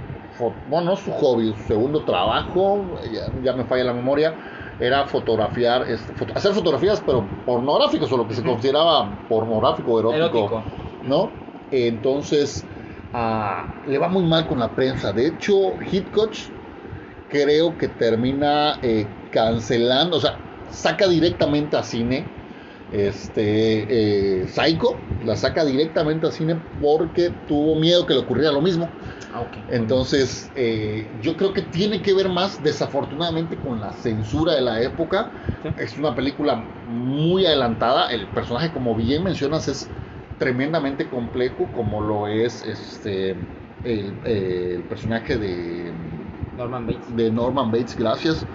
bueno, no su hobby, su segundo trabajo, ya, ya me falla la memoria, era fotografiar, este, foto- hacer fotografías, pero pornográficas, o lo que se consideraba pornográfico, erótico. Erótico. ¿no? Entonces, ah, le va muy mal con la prensa. De hecho, Hitchcock creo que termina eh, cancelando, o sea, saca directamente a cine este eh, Psycho, la saca directamente a cine porque tuvo miedo que le ocurriera lo mismo. Ah. Entonces, eh, yo creo que tiene que ver más, desafortunadamente, con la censura de la época. Sí. Es una película muy adelantada. El personaje, como bien mencionas, es tremendamente complejo, como lo es este el, eh, el personaje de, Norman Bates. de Norman Bates, gracias.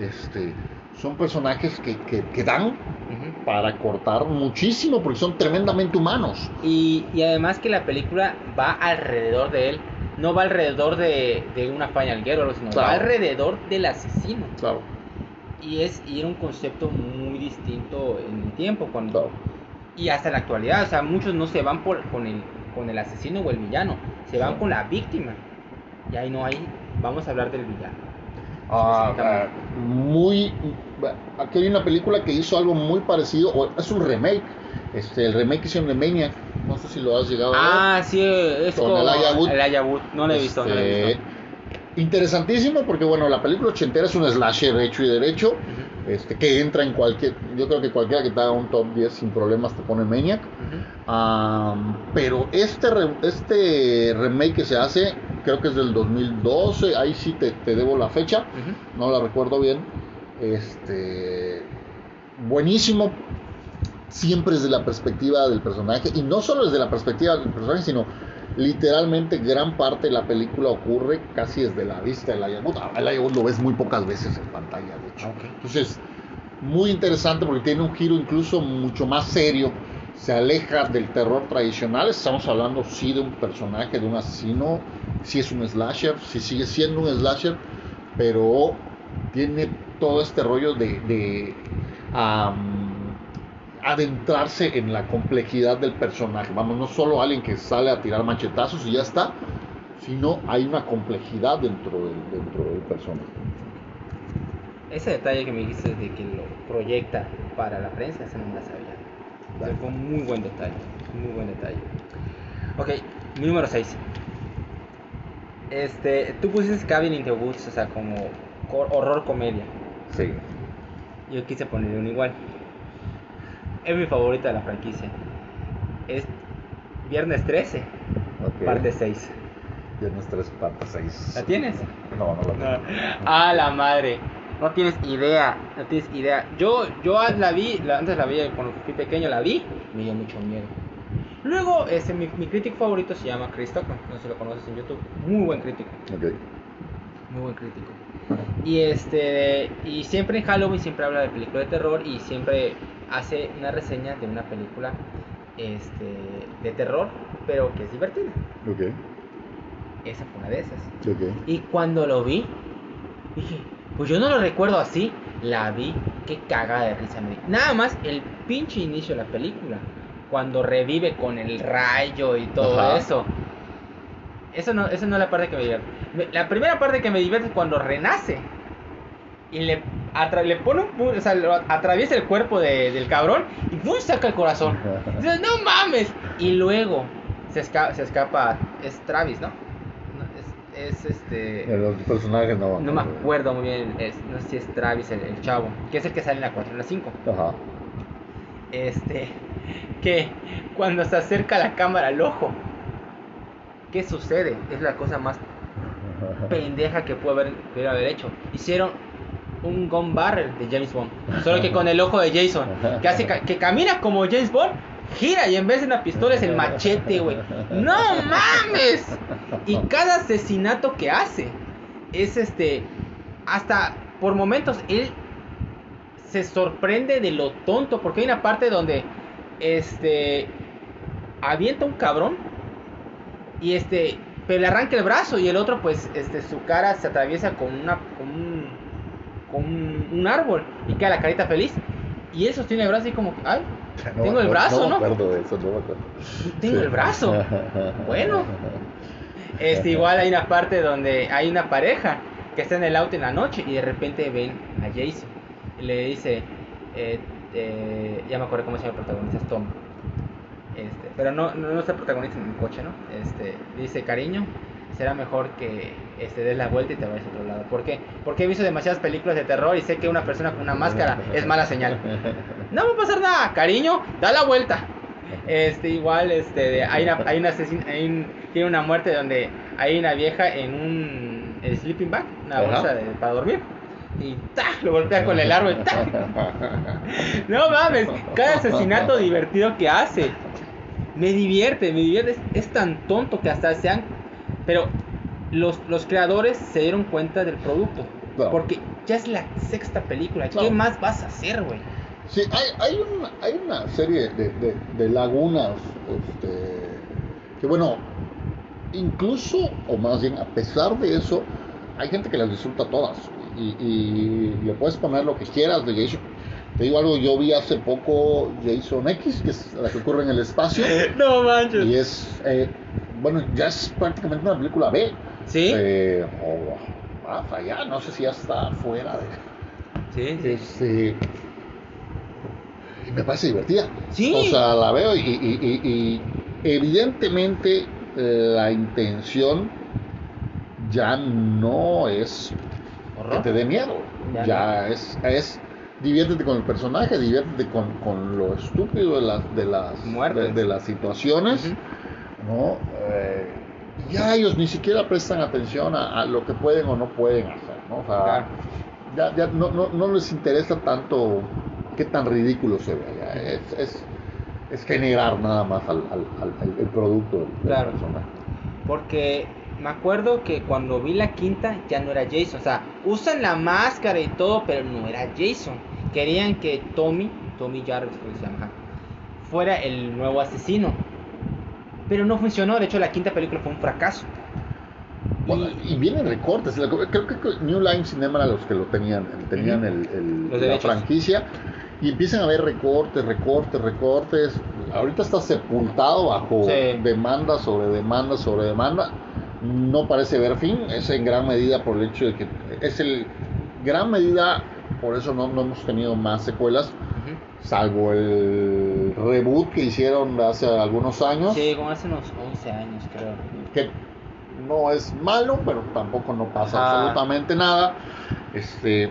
Este, son personajes que, que, que dan para cortar muchísimo porque son tremendamente humanos. Y, y además que la película va alrededor de él. No va alrededor de, de una Final Girl sino Claro. va alrededor del asesino. Claro, Y es y era un concepto muy distinto en el tiempo. Cuando, claro. Y hasta la actualidad. O sea, muchos no se van por, con, el, con el asesino o el villano. Se van Sí. con la víctima. Y ahí no hay... Vamos a hablar del villano. Ah, muy aquí hay una película que hizo algo muy parecido o es un remake este el remake que hicieron de Maniac no sé si lo has llegado a ver Ah, sí, es Con Wood. Elijah Wood. No lo he visto, no lo he Este, visto. interesantísimo porque bueno la película ochentera es un slasher hecho y derecho este que entra en cualquier yo creo que cualquiera que te haga un top 10 sin problemas te pone Maniac pero este, re- este remake que se hace, creo que es del 2012, ahí sí te, te debo la fecha, no la recuerdo bien. Este, buenísimo, siempre desde la perspectiva del personaje, y no solo desde la perspectiva del personaje, sino literalmente gran parte de la película ocurre casi desde la vista de la El Ayabut lo ves muy pocas veces en pantalla, de hecho. Entonces, muy interesante porque tiene un giro incluso mucho más serio. Se aleja del terror tradicional. Estamos hablando, sí, de un personaje, de un asesino. Sí es un slasher, sí sigue siendo un slasher, pero tiene todo este rollo de, adentrarse en la complejidad del personaje. Vamos, no solo alguien que sale a tirar machetazos y ya está, sino hay una complejidad dentro del, dentro del personaje. Ese detalle que me dijiste de que lo proyecta para la prensa, ese no me la sabía. Fue un muy buen detalle, muy buen detalle. Ok, mi número 6. Este, tú pusiste Cabin in the Woods, o sea, como horror comedia. Sí. Yo quise ponerle un igual es mi favorita de la franquicia. Es Viernes 13, parte 6. Viernes 13, parte 6. ¿La tienes? No, no la tengo. Ah, la madre. No tienes idea, no tienes idea. Yo, yo la vi, antes la vi cuando fui pequeño, la vi, me dio mucho miedo. Luego, ese, mi, mi crítico favorito se llama Chris Tucker, no sé si lo conoces en YouTube. Muy buen crítico. Okay. Muy buen crítico. Y este y siempre en Halloween siempre habla de películas de terror y siempre hace una reseña de una película este, de terror, pero que es divertida. Okay. Esa fue una de esas. Okay. Y cuando lo vi, dije, pues yo no lo recuerdo así. La vi, qué cagada de risa me di. Nada más el pinche inicio de la película. Cuando revive con el rayo y todo eso. Eso no, eso no es la parte que me divierte. La primera parte que me divierte es cuando renace. Y le le pone un o sea, atraviesa el cuerpo del cabrón y ¡pum! saca el corazón. Dices, no mames. Y luego se, escapa, se escapa, es Travis, ¿no? Es, este. El personaje no. No me acuerdo muy bien, no sé si es Travis, el, chavo, que es el que sale en la 4 en la 5. Ajá. Este. Que cuando se acerca la cámara al ojo, ¿qué sucede? Es la cosa más pendeja que puede haber, haber hecho. Hicieron un gun barrel de James Bond. Solo que con el ojo de Jason. Que hace que camina como James Bond. Gira y en vez de una pistola es el machete, güey. ¡No mames! Y cada asesinato que hace es este. Hasta por momentos él se sorprende de lo tonto. Porque hay una parte donde este. Avienta un cabrón. Y este. Pero le arranca el brazo. Y el otro, pues, este, su cara se atraviesa con una. Con un, un, árbol y queda la carita feliz. Y él sostiene el brazo y como, ay, tengo el brazo, ¿no? Tengo el brazo. bueno. Este, igual hay una parte donde hay una pareja que está en el auto en la noche y de repente ven a Jason. Y le dice, eh, eh, ya me acuerdo cómo se llama el protagonista, es Tom. Este, pero no, no, no es el protagonista en el coche, ¿no? Este, dice, cariño, será mejor que este, des la vuelta y te vayas a otro lado. ¿Por qué? Porque he visto demasiadas películas de terror y sé que una persona con una máscara es mala señal. No va a pasar nada, cariño, da la vuelta. Este, igual, este, hay una, hay una tiene una muerte donde hay una vieja en un sleeping bag, una bolsa para dormir. Y ¡ta! lo golpea con el árbol. No mames, cada asesinato divertido que hace me divierte, me divierte. Es, es tan tonto que hasta se han pero los, los creadores se dieron cuenta del producto. Porque ya es la sexta película. ¿Qué más vas a hacer, güey? Sí, hay, hay, una, hay una serie de, de, lagunas este, que, bueno, incluso, o más bien, a pesar de eso, hay gente que las disfruta todas. Y, y le puedes poner lo que quieras de Jason. Te digo algo, yo vi hace poco Jason X, que es la que ocurre en el espacio. no manches. Y es eh, bueno, ya es prácticamente una película B. Sí. Eh, o hasta ya, no sé si ya está fuera de. Sí, sí. Este, y me parece divertida. Sí. O sea, la veo y, y, evidentemente la intención ya no es que te dé miedo. Ya, es, es diviértete con el personaje, diviértete con, con lo estúpido de las, de las, de, las situaciones. ¿no? Eh, ya ellos ni siquiera prestan atención a, lo que pueden o no pueden hacer, ¿no? ya, ya no, no, no les interesa tanto qué tan ridículo se ve. ya, Es, es, es generar nada más al, al, al- al- el producto del, del Claro. personaje. Porque me acuerdo que cuando vi la quinta ya no era Jason. O sea, usan la máscara y todo, pero no era Jason. Querían que Tommy, Tommy Jarvis que se llama, fuera el nuevo asesino. Pero no funcionó. De hecho, la quinta película fue un fracaso. Bueno, Y- y vienen recortes. Creo que New Line Cinema era los que lo tenían, tenían el, la franquicia. Y empiezan a haber recortes, recortes, recortes. Ahorita está sepultado bajo Sí. demanda sobre demanda sobre demanda. No parece ver fin. Es en gran medida por el hecho de que es el gran medida. Por eso no, no hemos tenido más secuelas. Salvo el reboot que hicieron hace algunos años. Sí, como hace unos 11 años, creo. que no es malo, pero tampoco no pasa Ajá. absolutamente nada. Este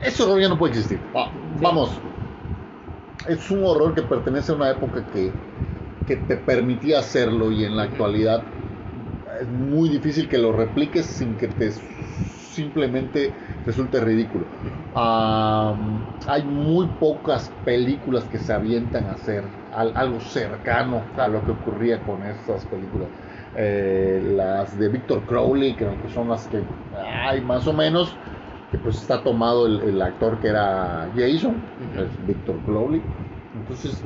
ese horror ya no puede existir. Va- Vamos, es un horror que pertenece a una época que, que te permitía hacerlo y en la actualidad es muy difícil que lo repliques sin que te simplemente resulte ridículo. Hay muy pocas películas que se avientan a hacer al- algo cercano a lo que ocurría con estas películas. Eh, las de Victor Crowley creo que son las que hay más o menos que pues está tomado el, el actor que era Jason, es Victor Crowley. Entonces,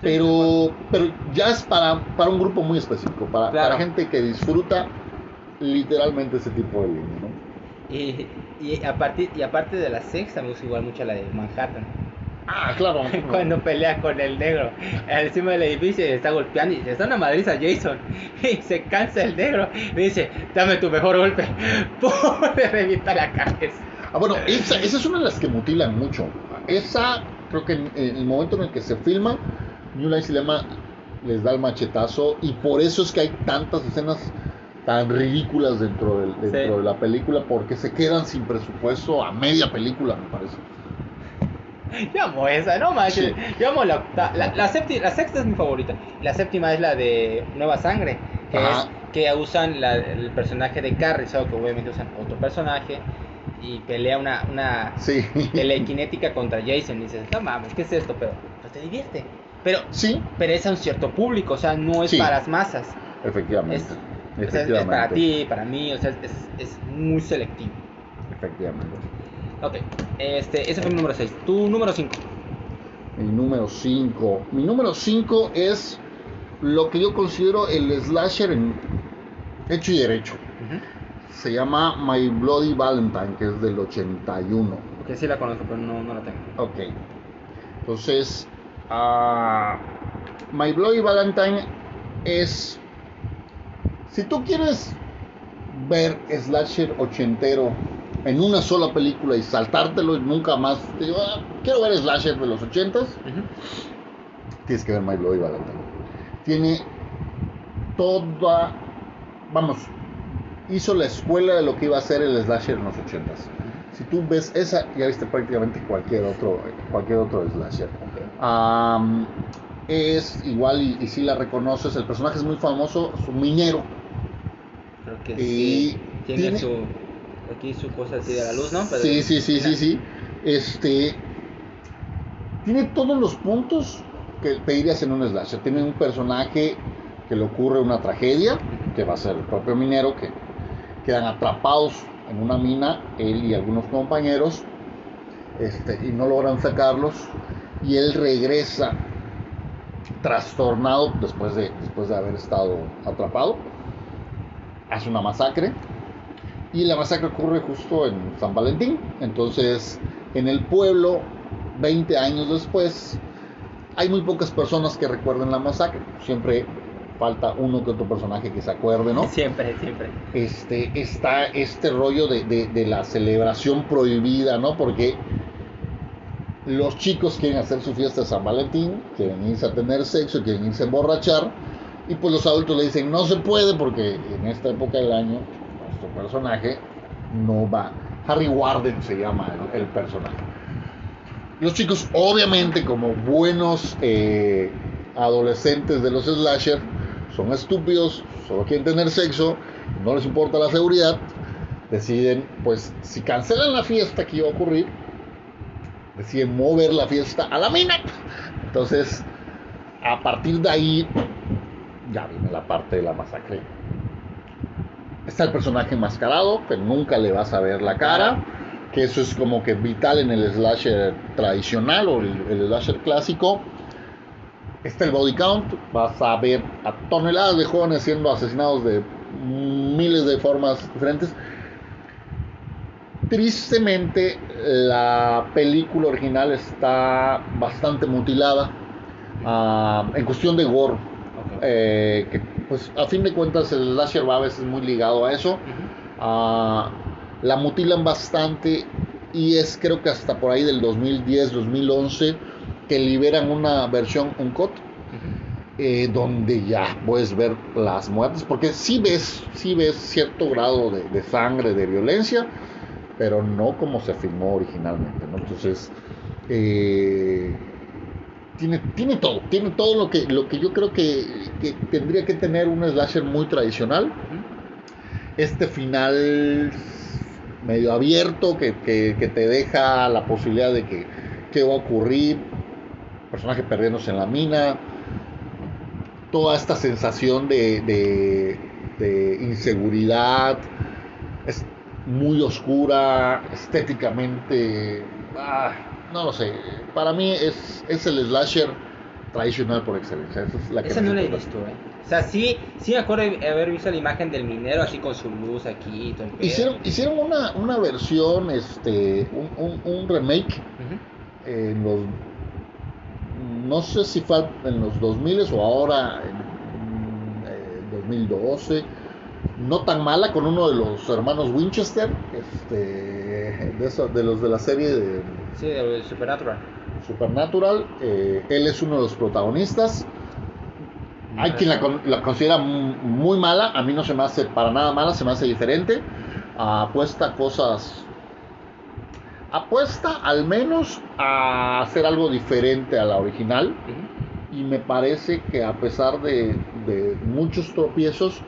pero, pero ya es para, para un grupo muy específico, para, Claro. para gente que disfruta literalmente ese tipo de línea, ¿no? Y, y, a partir, y aparte de la sexta, me gusta igual mucho la de Manhattan. Ah, claro. Cuando pelea con el negro encima del edificio y está golpeando y le está una madriza a Jason y se cansa el negro y dice, dame tu mejor golpe. Le revienta la cabeza. Ah, bueno, esa, esa es una de las que mutilan mucho. Esa, creo que en, en el momento en el que se filma, New Line Cinema les da el machetazo y por eso es que hay tantas escenas tan ridículas dentro, del- dentro Sí. de la película porque se quedan sin presupuesto a media película, me parece. Yo amo esa, no manches. Sí. Yo amo la, la, la, sépti- la sexta es mi favorita. La séptima es la de Nueva Sangre, que Ajá. es que usan la- el personaje de Carrie, que obviamente usan otro personaje y pelea una, una Sí. telequinética contra Jason. Y dices, no mames, ¿qué es esto? Pero pues, te divierte. Pero, Sí, pero es a un cierto público, o sea, no es Sí. para las masas. efectivamente. Es, o sea, es- para ti, para mí, o sea, es, es muy selectivo. Efectivamente. Ok, este, ese fue mi número 6. Tu número 5. Mi número 5. Mi número 5 es lo que yo considero el slasher en hecho y derecho. Se llama My Bloody Valentine, que es del 81. Porque sí la conozco, pero no, no la tengo. Ok. Entonces, ah, My Bloody Valentine es... Si tú quieres ver slasher ochentero en una sola película y saltártelo y nunca más... te digo, "Ah, quiero ver slasher de los ochentas, tienes que ver My Bloody Valentine. Tiene toda, vamos, hizo la escuela de lo que iba a ser el slasher en los ochentas. Si tú ves esa, ya viste prácticamente cualquier otro, cualquier otro slasher. Es igual y, y si la reconoces, el personaje es muy famoso, es un minero. Creo que Y sí. Tiene, tiene- su. Aquí su cosa así de la luz, ¿no? Pero- Sí, sí, sí, sí, sí. Este tiene todos los puntos que pedirías en un slasher. Tiene un personaje que le ocurre una tragedia, que va a ser el propio minero, que quedan atrapados en una mina, él y algunos compañeros, este, y no logran sacarlos, y él regresa trastornado después de, después de haber estado atrapado, hace una masacre, y la masacre ocurre justo en San Valentín. Entonces, en el pueblo, 20 años después, hay muy pocas personas que recuerden la masacre. Siempre falta uno que otro personaje que se acuerde, ¿no? Siempre, siempre. Este, está este rollo de, de- de la celebración prohibida, ¿no? Porque los chicos quieren hacer su fiesta de San Valentín, quieren irse a tener sexo, quieren irse a emborrachar, y pues los adultos le dicen, no se puede porque en esta época del año nuestro personaje no va. Harry Warden se llama el, personaje. Los chicos, obviamente, como buenos eh, adolescentes de los slasher, son estúpidos, solo quieren tener sexo no les importa la seguridad, deciden, pues, si cancelan la fiesta que iba a ocurrir, deciden mover la fiesta a la mina. Entonces, a partir de ahí, ya viene la parte de la masacre. Está el personaje enmascarado, pero nunca le vas a ver la cara, que eso es como que vital en el slasher tradicional o el, slasher clásico. Está el body count, vas a ver a toneladas de jóvenes siendo asesinados de miles de formas diferentes. Tristemente, la película original está bastante mutilada ah, en cuestión de gore. Eh, que pues a fin de cuentas el slasher va a veces muy ligado a eso. Ah, la mutilan bastante y es creo que hasta por ahí del 2010, 2011 que liberan una versión uncut Ujú. eh, donde ya puedes ver las muertes, porque sí ves, sí ves cierto grado de, de sangre, de violencia, pero no como se filmó originalmente, ¿no? Entonces, eh, tiene, tiene todo, tiene todo lo que, lo que yo creo que, que tendría que tener un slasher muy tradicional. Este final medio abierto que, que- que te deja la posibilidad de que qué va a ocurrir, personaje perdiéndose en la mina, toda esta sensación de, de- de inseguridad, es muy oscura, estéticamente, ah, no lo sé, para mí es, es el slasher tradicional por excelencia. Esa, es la que Esa no la he visto, eh. O sea, sí, sí me acuerdo de haber visto la imagen del minero así con su luz aquí todo el. Hicieron, hicieron una, una versión, este, un, un- un remake Ujú. en los no sé si fue en los 2000 o ahora en eh, 2012 no tan mala con uno de los hermanos Winchester este de, eso- de los de la serie de Sí, de Supernatural. Supernatural eh, él es uno de los protagonistas. Hay quien la, con- la considera mu- muy mala a mí no se me hace para nada mala se me hace diferente. Apuesta cosas apuesta al menos a hacer algo diferente a la original. Y me parece que a pesar de, de muchos tropiezos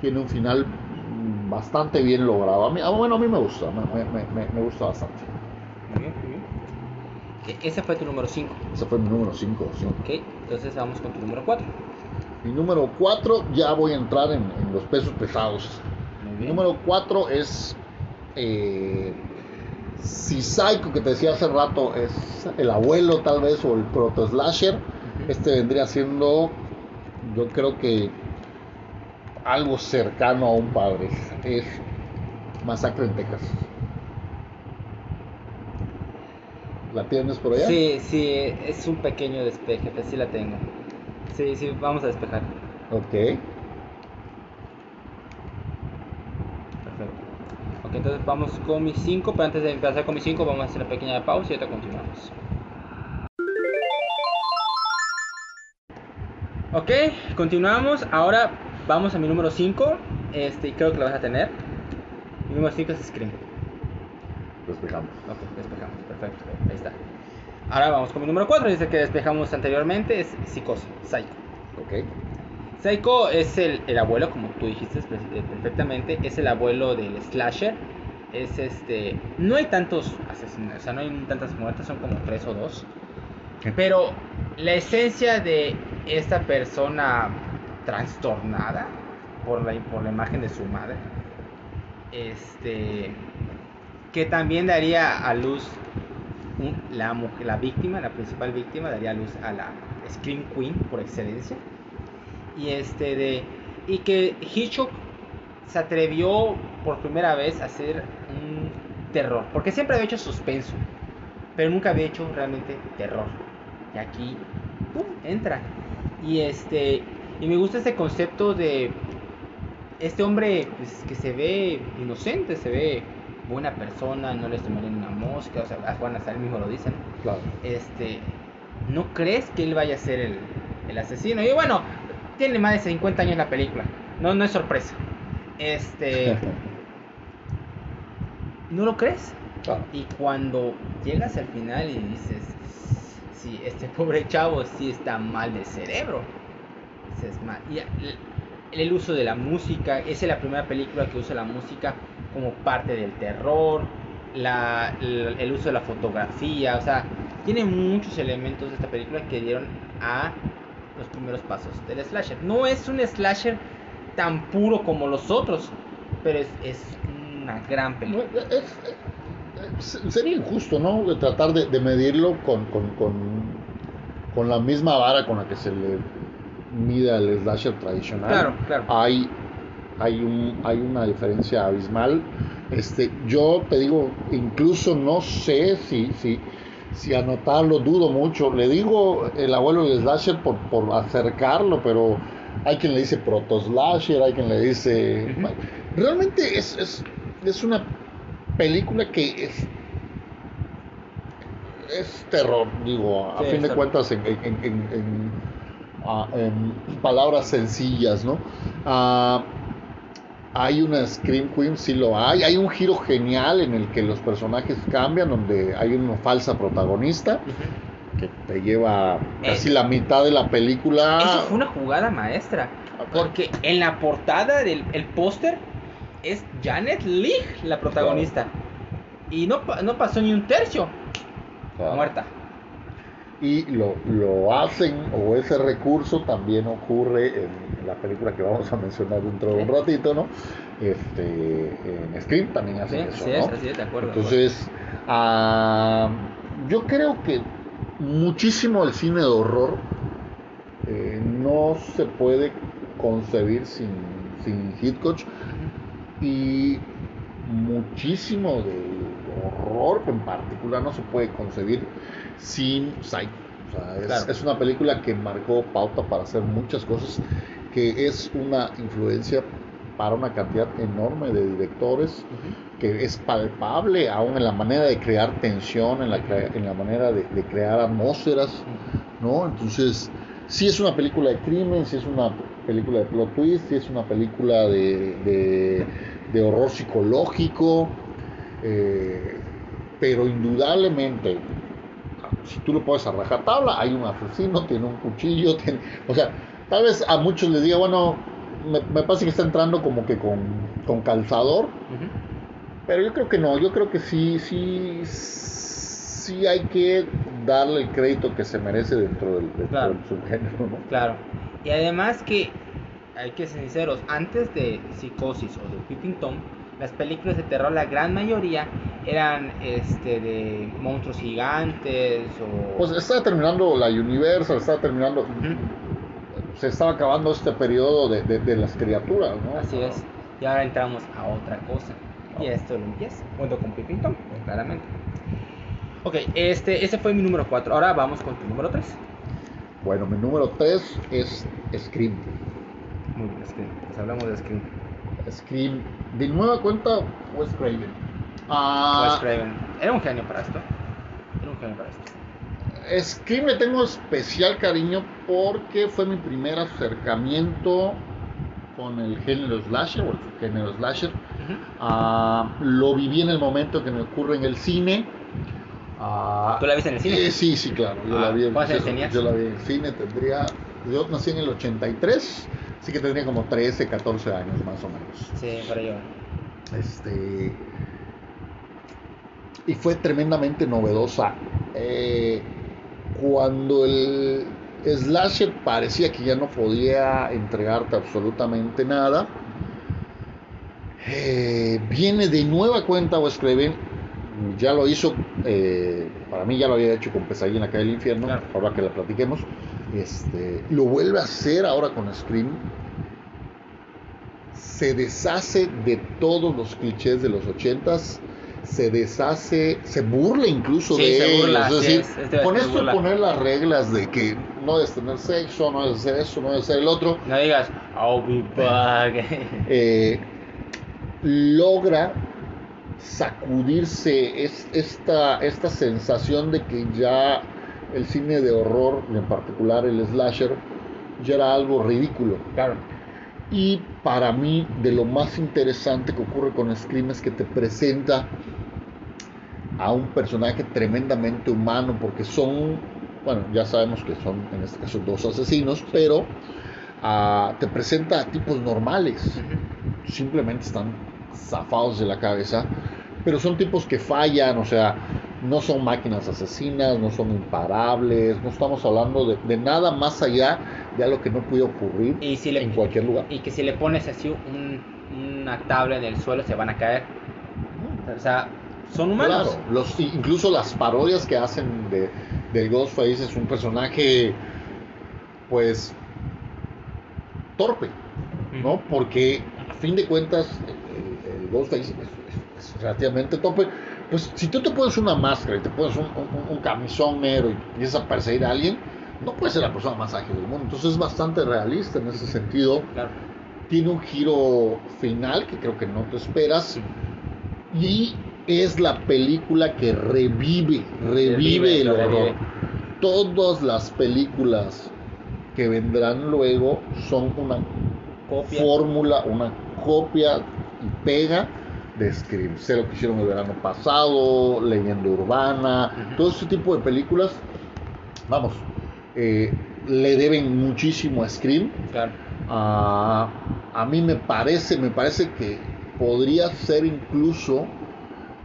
tiene un final bastante bien logrado. A mí, ah, bueno, a mí me gusta, me, me- me- me gusta bastante. Muy bien, muy bien. E- Ese fue tu número 5. Ese fue mi número 5. Ok, entonces vamos con tu número 4. Mi número 4 ya voy a entrar en, en los pesos pesados. Mi número 4 es... eh, si Psycho, que te decía hace rato, es el abuelo tal vez o el proto slasher. Este vendría siendo, yo creo que algo cercano a un padre. Es Masacre en Texas. ¿La tienes por allá? Sí, sí, es un pequeño despeje, pero sí la tengo. Sí, sí, vamos a despejar. Ok. Perfecto. Ok, entonces vamos con mi 5, pero antes de empezar con mi 5 vamos a hacer una pequeña pausa y ahorita continuamos. Ok, continuamos. Ahora vamos a mi número 5. Este, y creo que lo vas a tener. Mi número 5 es Scream. Despejamos. Ok, despejamos, perfecto, ahí está. Ahora vamos con mi número 4, dice que despejamos anteriormente, es Psicosis, Psycho. Ok. Psycho es el, el abuelo, como tú dijiste eh, perfectamente, es el abuelo del slasher. Es este, no hay tantos asesinatos, o sea, no hay tantas muertes, son como tres o dos. Pero la esencia de esta persona trastornada por la, por la imagen de su madre, este, que también daría a luz la, la víctima, la principal víctima, daría a luz a la Scream Queen por excelencia. Y este de y que Hitchcock se atrevió por primera vez a hacer un terror, porque siempre había hecho suspenso, pero nunca había hecho realmente terror. Y aquí entra. Y este y me gusta este concepto de este hombre pues, que se ve inocente, se ve buena persona, no le tomarían una mosca, o sea, a Juan él mismo lo dicen. Claro. Este, ¿no crees que él vaya a ser el, el asesino? Y bueno, tiene más de 50 años la película, no, no es sorpresa. Este, ¿no lo crees? Claro. Y cuando llegas al final y dices, sí, este pobre chavo sí está mal de cerebro. Dices, "Ma-". Y, el uso de la música, esa es la primera película que usa la música como parte del terror, la, el, el uso de la fotografía, o sea, tiene muchos elementos de esta película que dieron a los primeros pasos del slasher. No es un slasher tan puro como los otros, pero es, es una gran película. Es- es- sería injusto, ¿no? De tratar de, de medirlo con, con, con, con la misma vara con la que se le mide al slasher tradicional. Claro, claro. Hay, hay, un, hay una diferencia abismal. Este, yo te digo, incluso no sé si, si, si anotarlo, dudo mucho. Le digo el abuelo del slasher por, por acercarlo, pero hay quien le dice proto slasher, hay quien le dice... Realmente es, es, es una película que es es terror, digo, a Sí, fin de terror. cuentas en, en- en- en- palabras sencillas, ¿no? Ah, hay una Scream Queen, sí lo hay, hay un giro genial en el que los personajes cambian, donde hay una falsa protagonista que te lleva casi Eh. la mitad de la película. Eso fue una jugada maestra. Porque en la portada del el póster es Janet Leigh la protagonista. Y no, no pasó ni un tercio. Claro. Muerta. Y lo, lo hacen o ese recurso también ocurre en la película que vamos a mencionar dentro de un ratito, ¿no? Este, en Scream también Sí, hacen eso, así ¿no? es, así es, de acuerdo. Entonces, ah, yo creo que muchísimo el cine de horror eh, no se puede concebir sin, sin Hitchcock y muchísimo del horror en particular no se puede concebir sin Psycho. O sea, es, Claro. es una película que marcó pauta para hacer muchas cosas, que es una influencia para una cantidad enorme de directores, que es palpable aún en la manera de crear tensión, en la, crea- en la manera de, de crear atmósferas, ¿no? Entonces, sí es una película de crimen, sí es una película de plot twist, sí es una película de, de- de horror psicológico, eh, pero indudablemente, si tú lo puedes a rajatabla, hay un asesino, tiene un cuchillo, tiene, o sea, tal vez a muchos les diga, bueno, me, me parece que está entrando como que con, con calzador, pero yo creo que no, yo creo que sí, sí, sí hay que darle el crédito que se merece dentro del, dentro Claro. del subgénero, ¿no? Claro. Y además que, hay que ser sinceros, antes de Psicosis o de Peeping Tom, las películas de terror, la gran mayoría eran este de monstruos gigantes o... Pues estaba terminando la Universal, estaba terminando, se estaba acabando este periodo de, de- de las criaturas, ¿no? Así es. Y ahora entramos a otra cosa. Y esto lo empieza, junto con Peeping Tom, claramente. Ok, este, ese fue mi número 4. Ahora vamos con tu número 3. Bueno, mi número 3 es Scream. Muy bien, Scream. Pues hablamos de Scream. Scream, de nueva cuenta, Wes Craven. Ah, Wes Craven. Era un genio para esto. Era un genio para esto. Scream le tengo especial cariño porque fue mi primer acercamiento con el género slasher o el género slasher. Ah, lo viví en el momento que me ocurre en el cine. Ah, ¿Tú la viste en el cine? eh, sí, sí, claro. Yo la vi en, ¿cuántos años yo- yo la vi en el cine, tendría. Yo nací en el 83, así que tendría como 13, 14 años más o menos. Sí, para yo. Este. Y fue tremendamente novedosa. Eh, cuando el slasher parecía que ya no podía entregarte absolutamente nada, eh, viene de nueva cuenta Wes Craven. Ya lo hizo, eh, para mí ya lo había hecho con Pesadilla en la calle del infierno, Claro. ahora que la platiquemos. Este, lo vuelve a hacer ahora con Scream se deshace de todos los clichés de los ochentas, se deshace, se burla incluso Sí, de se ellos. burla, es sí decir, es, este con esto burla. poner las reglas de que no debes tener sexo, no debes hacer eso, no debes hacer el otro, No digas, I'll be back. eh, logra sacudirse es- esta, esta sensación de que ya el cine de horror, y en particular el slasher, ya era algo ridículo. claro. Y para mí, de lo más interesante que ocurre con Scream es que te presenta a un personaje tremendamente humano, porque son, bueno, ya sabemos que son en este caso dos asesinos, pero ah, te presenta tipos normales. Simplemente están zafados de la cabeza. Pero son tipos que fallan, o sea, no son máquinas asesinas, no son imparables, no estamos hablando de, de nada más allá de algo que no puede ocurrir Y si le- en cualquier lugar. Y que si le pones así un- una tabla en el suelo se van a caer. O sea, son humanos. Claro, los, incluso las parodias que hacen de, del Ghostface es un personaje, pues, torpe, ¿no? Porque a fin de cuentas, el, el Ghostface es, es- es relativamente torpe. Pues, si tú te pones una máscara y te pones un, un- un camisón negro y empiezas a perseguir a alguien, no puedes ser la persona más ágil del mundo. Entonces, es bastante realista en ese sentido. Claro. Tiene un giro final que creo que no te esperas. Y es la película que revive, revive, Revive, el horror. Todas las películas que vendrán luego son una fórmula, una copia y pega de Scream. Sé lo que hicieron el verano pasado, Leyenda Urbana, todo ese tipo de películas, vamos, eh, le deben muchísimo a Scream. Claro. Ah, a mí me parece, me parece que podría ser incluso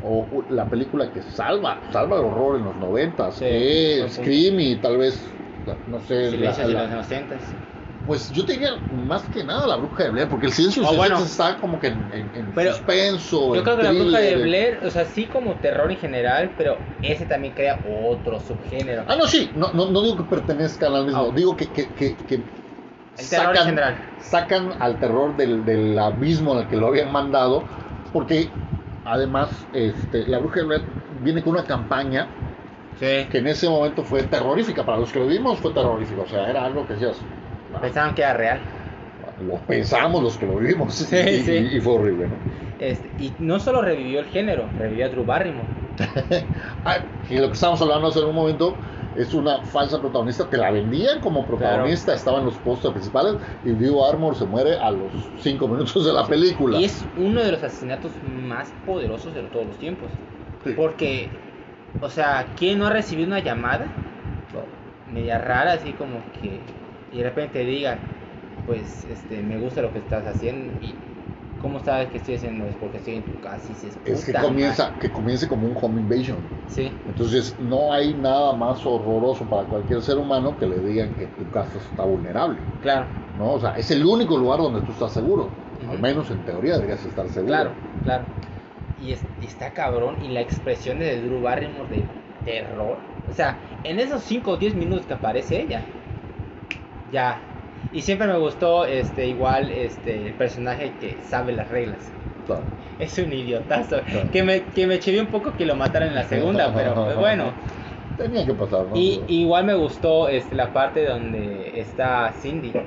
o, la película que salva, salva el horror en los noventas, Sí, eh. Scream y tal vez, no sé, la- la- los inocentes. Pues yo te diría más que nada la bruja de Blair, porque el silencio Oh, bueno. está como que en, en- en Pero suspenso, Yo creo que la bruja de. Blair, o sea, sí como terror en general, pero ese también crea otro subgénero. Ah, no, sí, no, no, no digo que pertenezcan al mismo, Ah. digo que, que, que, que El terror en general. sacan al terror del, del abismo en el que lo habían mandado, porque además este, la bruja de Blair viene con una campaña Sí. que en ese momento fue terrorífica, para los que lo vimos fue terrorífica, o sea, era algo que decías, "Ah, Pensaban que era real. lo pensamos los que lo vivimos, Sí, y, sí. y- fue horrible, ¿no? Este, y no solo revivió el género, revivió a Drew Barrymore. Y lo que estábamos hablando hace un momento es una falsa protagonista, te la vendían como protagonista, estaba en los pósters principales y Drew Armour se muere a los 5 minutos de la película. Y es uno de los asesinatos más poderosos de todos los tiempos. Sí. Porque, o sea, ¿quién no ha recibido una llamada Claro. media rara, así como que, y de repente diga, pues, este, me gusta lo que estás haciendo y ¿cómo sabes que estoy haciendo? Es porque estoy en tu casa y dices, Es que "Puta comienza, madre". que comience como un home invasion. Sí, Entonces no hay nada más horroroso para cualquier ser humano que le digan que tu casa está vulnerable. claro, ¿no? O sea, es el único lugar donde tú estás seguro. Al menos en teoría deberías estar seguro. claro, claro. Y, es- y está cabrón, y la expresión de Drew Barrymore de terror, o sea, en esos 5 o 10 minutos que aparece ella, ya. Y siempre me gustó este igual este el personaje que sabe las reglas. Claro. Es un idiotazo. Claro. Que me, que me chivió un poco que lo mataran en la segunda, pero pues, bueno. Tenía que pasar, ¿no? Y igual me gustó este, la parte donde está Cindy.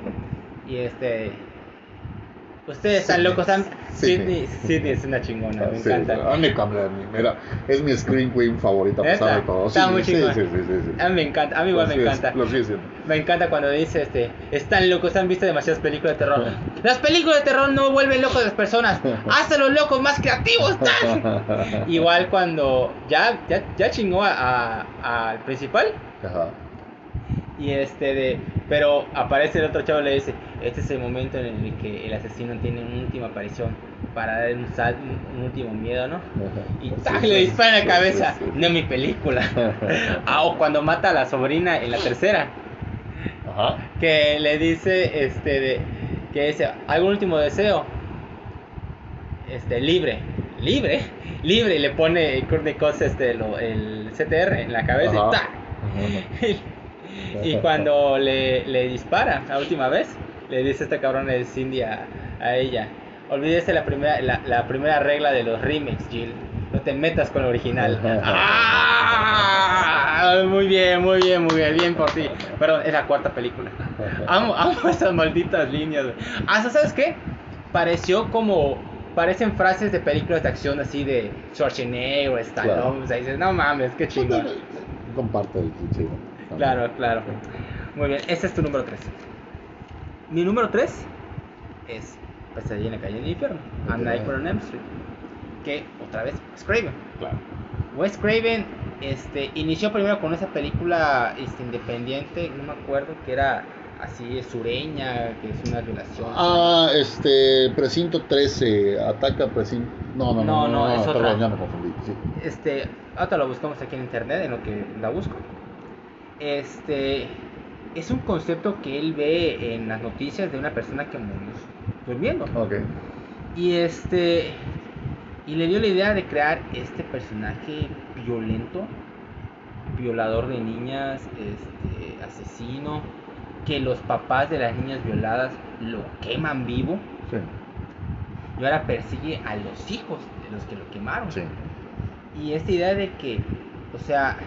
Y este. Ustedes están locos, están. Sidney. Sidney, Sidney es una chingona, me encanta. a mí me. Mira, es mi Screen Queen favorita a pesar ¿Neta? de todo. Está sí, muy sí, chingón. sí, sí, sí, sí. A mí me encanta, a mí igual me encanta. Lo sigue. Me encanta cuando dice este, están locos, han visto demasiadas películas de terror. Las películas de terror no vuelven locos a las personas, hasta los locos más creativos están. Igual cuando ya, ya, ya chingó al principal Ajá. Y este de, pero aparece el otro chavo y le dice, este es el momento en el que el asesino tiene una última aparición para dar un, sal- un, un último miedo, ¿no? Y ¡tac! sí, le dispara en la cabeza, sí, sí. no en mi película. ah, o cuando mata a la sobrina en la tercera. Ajá. que le dice este de que dice algún último deseo este libre libre libre y le pone Courtney Cox este lo- el CTR en la cabeza y Ajá. y cuando le, le dispara la última vez le dice este cabrón de Cindy a, a ella olvídese la primera la, la primera regla de los remakes Jill no te metas con el original ¡Ah! muy bien muy bien muy bien bien por ti perdón es la cuarta película Amo, amo esas malditas líneas. Hasta, ¿sabes qué? Pareció como. Parecen frases de películas de acción así de Schwarzenegger Stallone. Claro. O sea, dices, no mames, qué chingón. Comparte el cliché. ¿No? Claro, claro. Muy bien, ese es tu número 3. Mi número 3 es Pesadilla en la calle del infierno. A. Nightmare on Elm Street. Que otra vez, Wes Craven. Claro. Wes Craven este, inició primero con esa película este, independiente, no me acuerdo, que era así sureña, que es una violación. Ah, este, precinto 13, ataca precinto... No, no, no, No, no, es perdón, otra. ya me confundí, sí. Este, ahorita lo buscamos aquí en internet, en lo que la busco. Este, es un concepto que él ve en las noticias de una persona que murió durmiendo. Ok, Y este, y le dio la idea de crear este personaje violento, violador de niñas, este, asesino, que los papás de las niñas violadas lo queman vivo sí, y ahora persigue a los hijos de los que lo quemaron. sí, Y esta idea de que, o sea,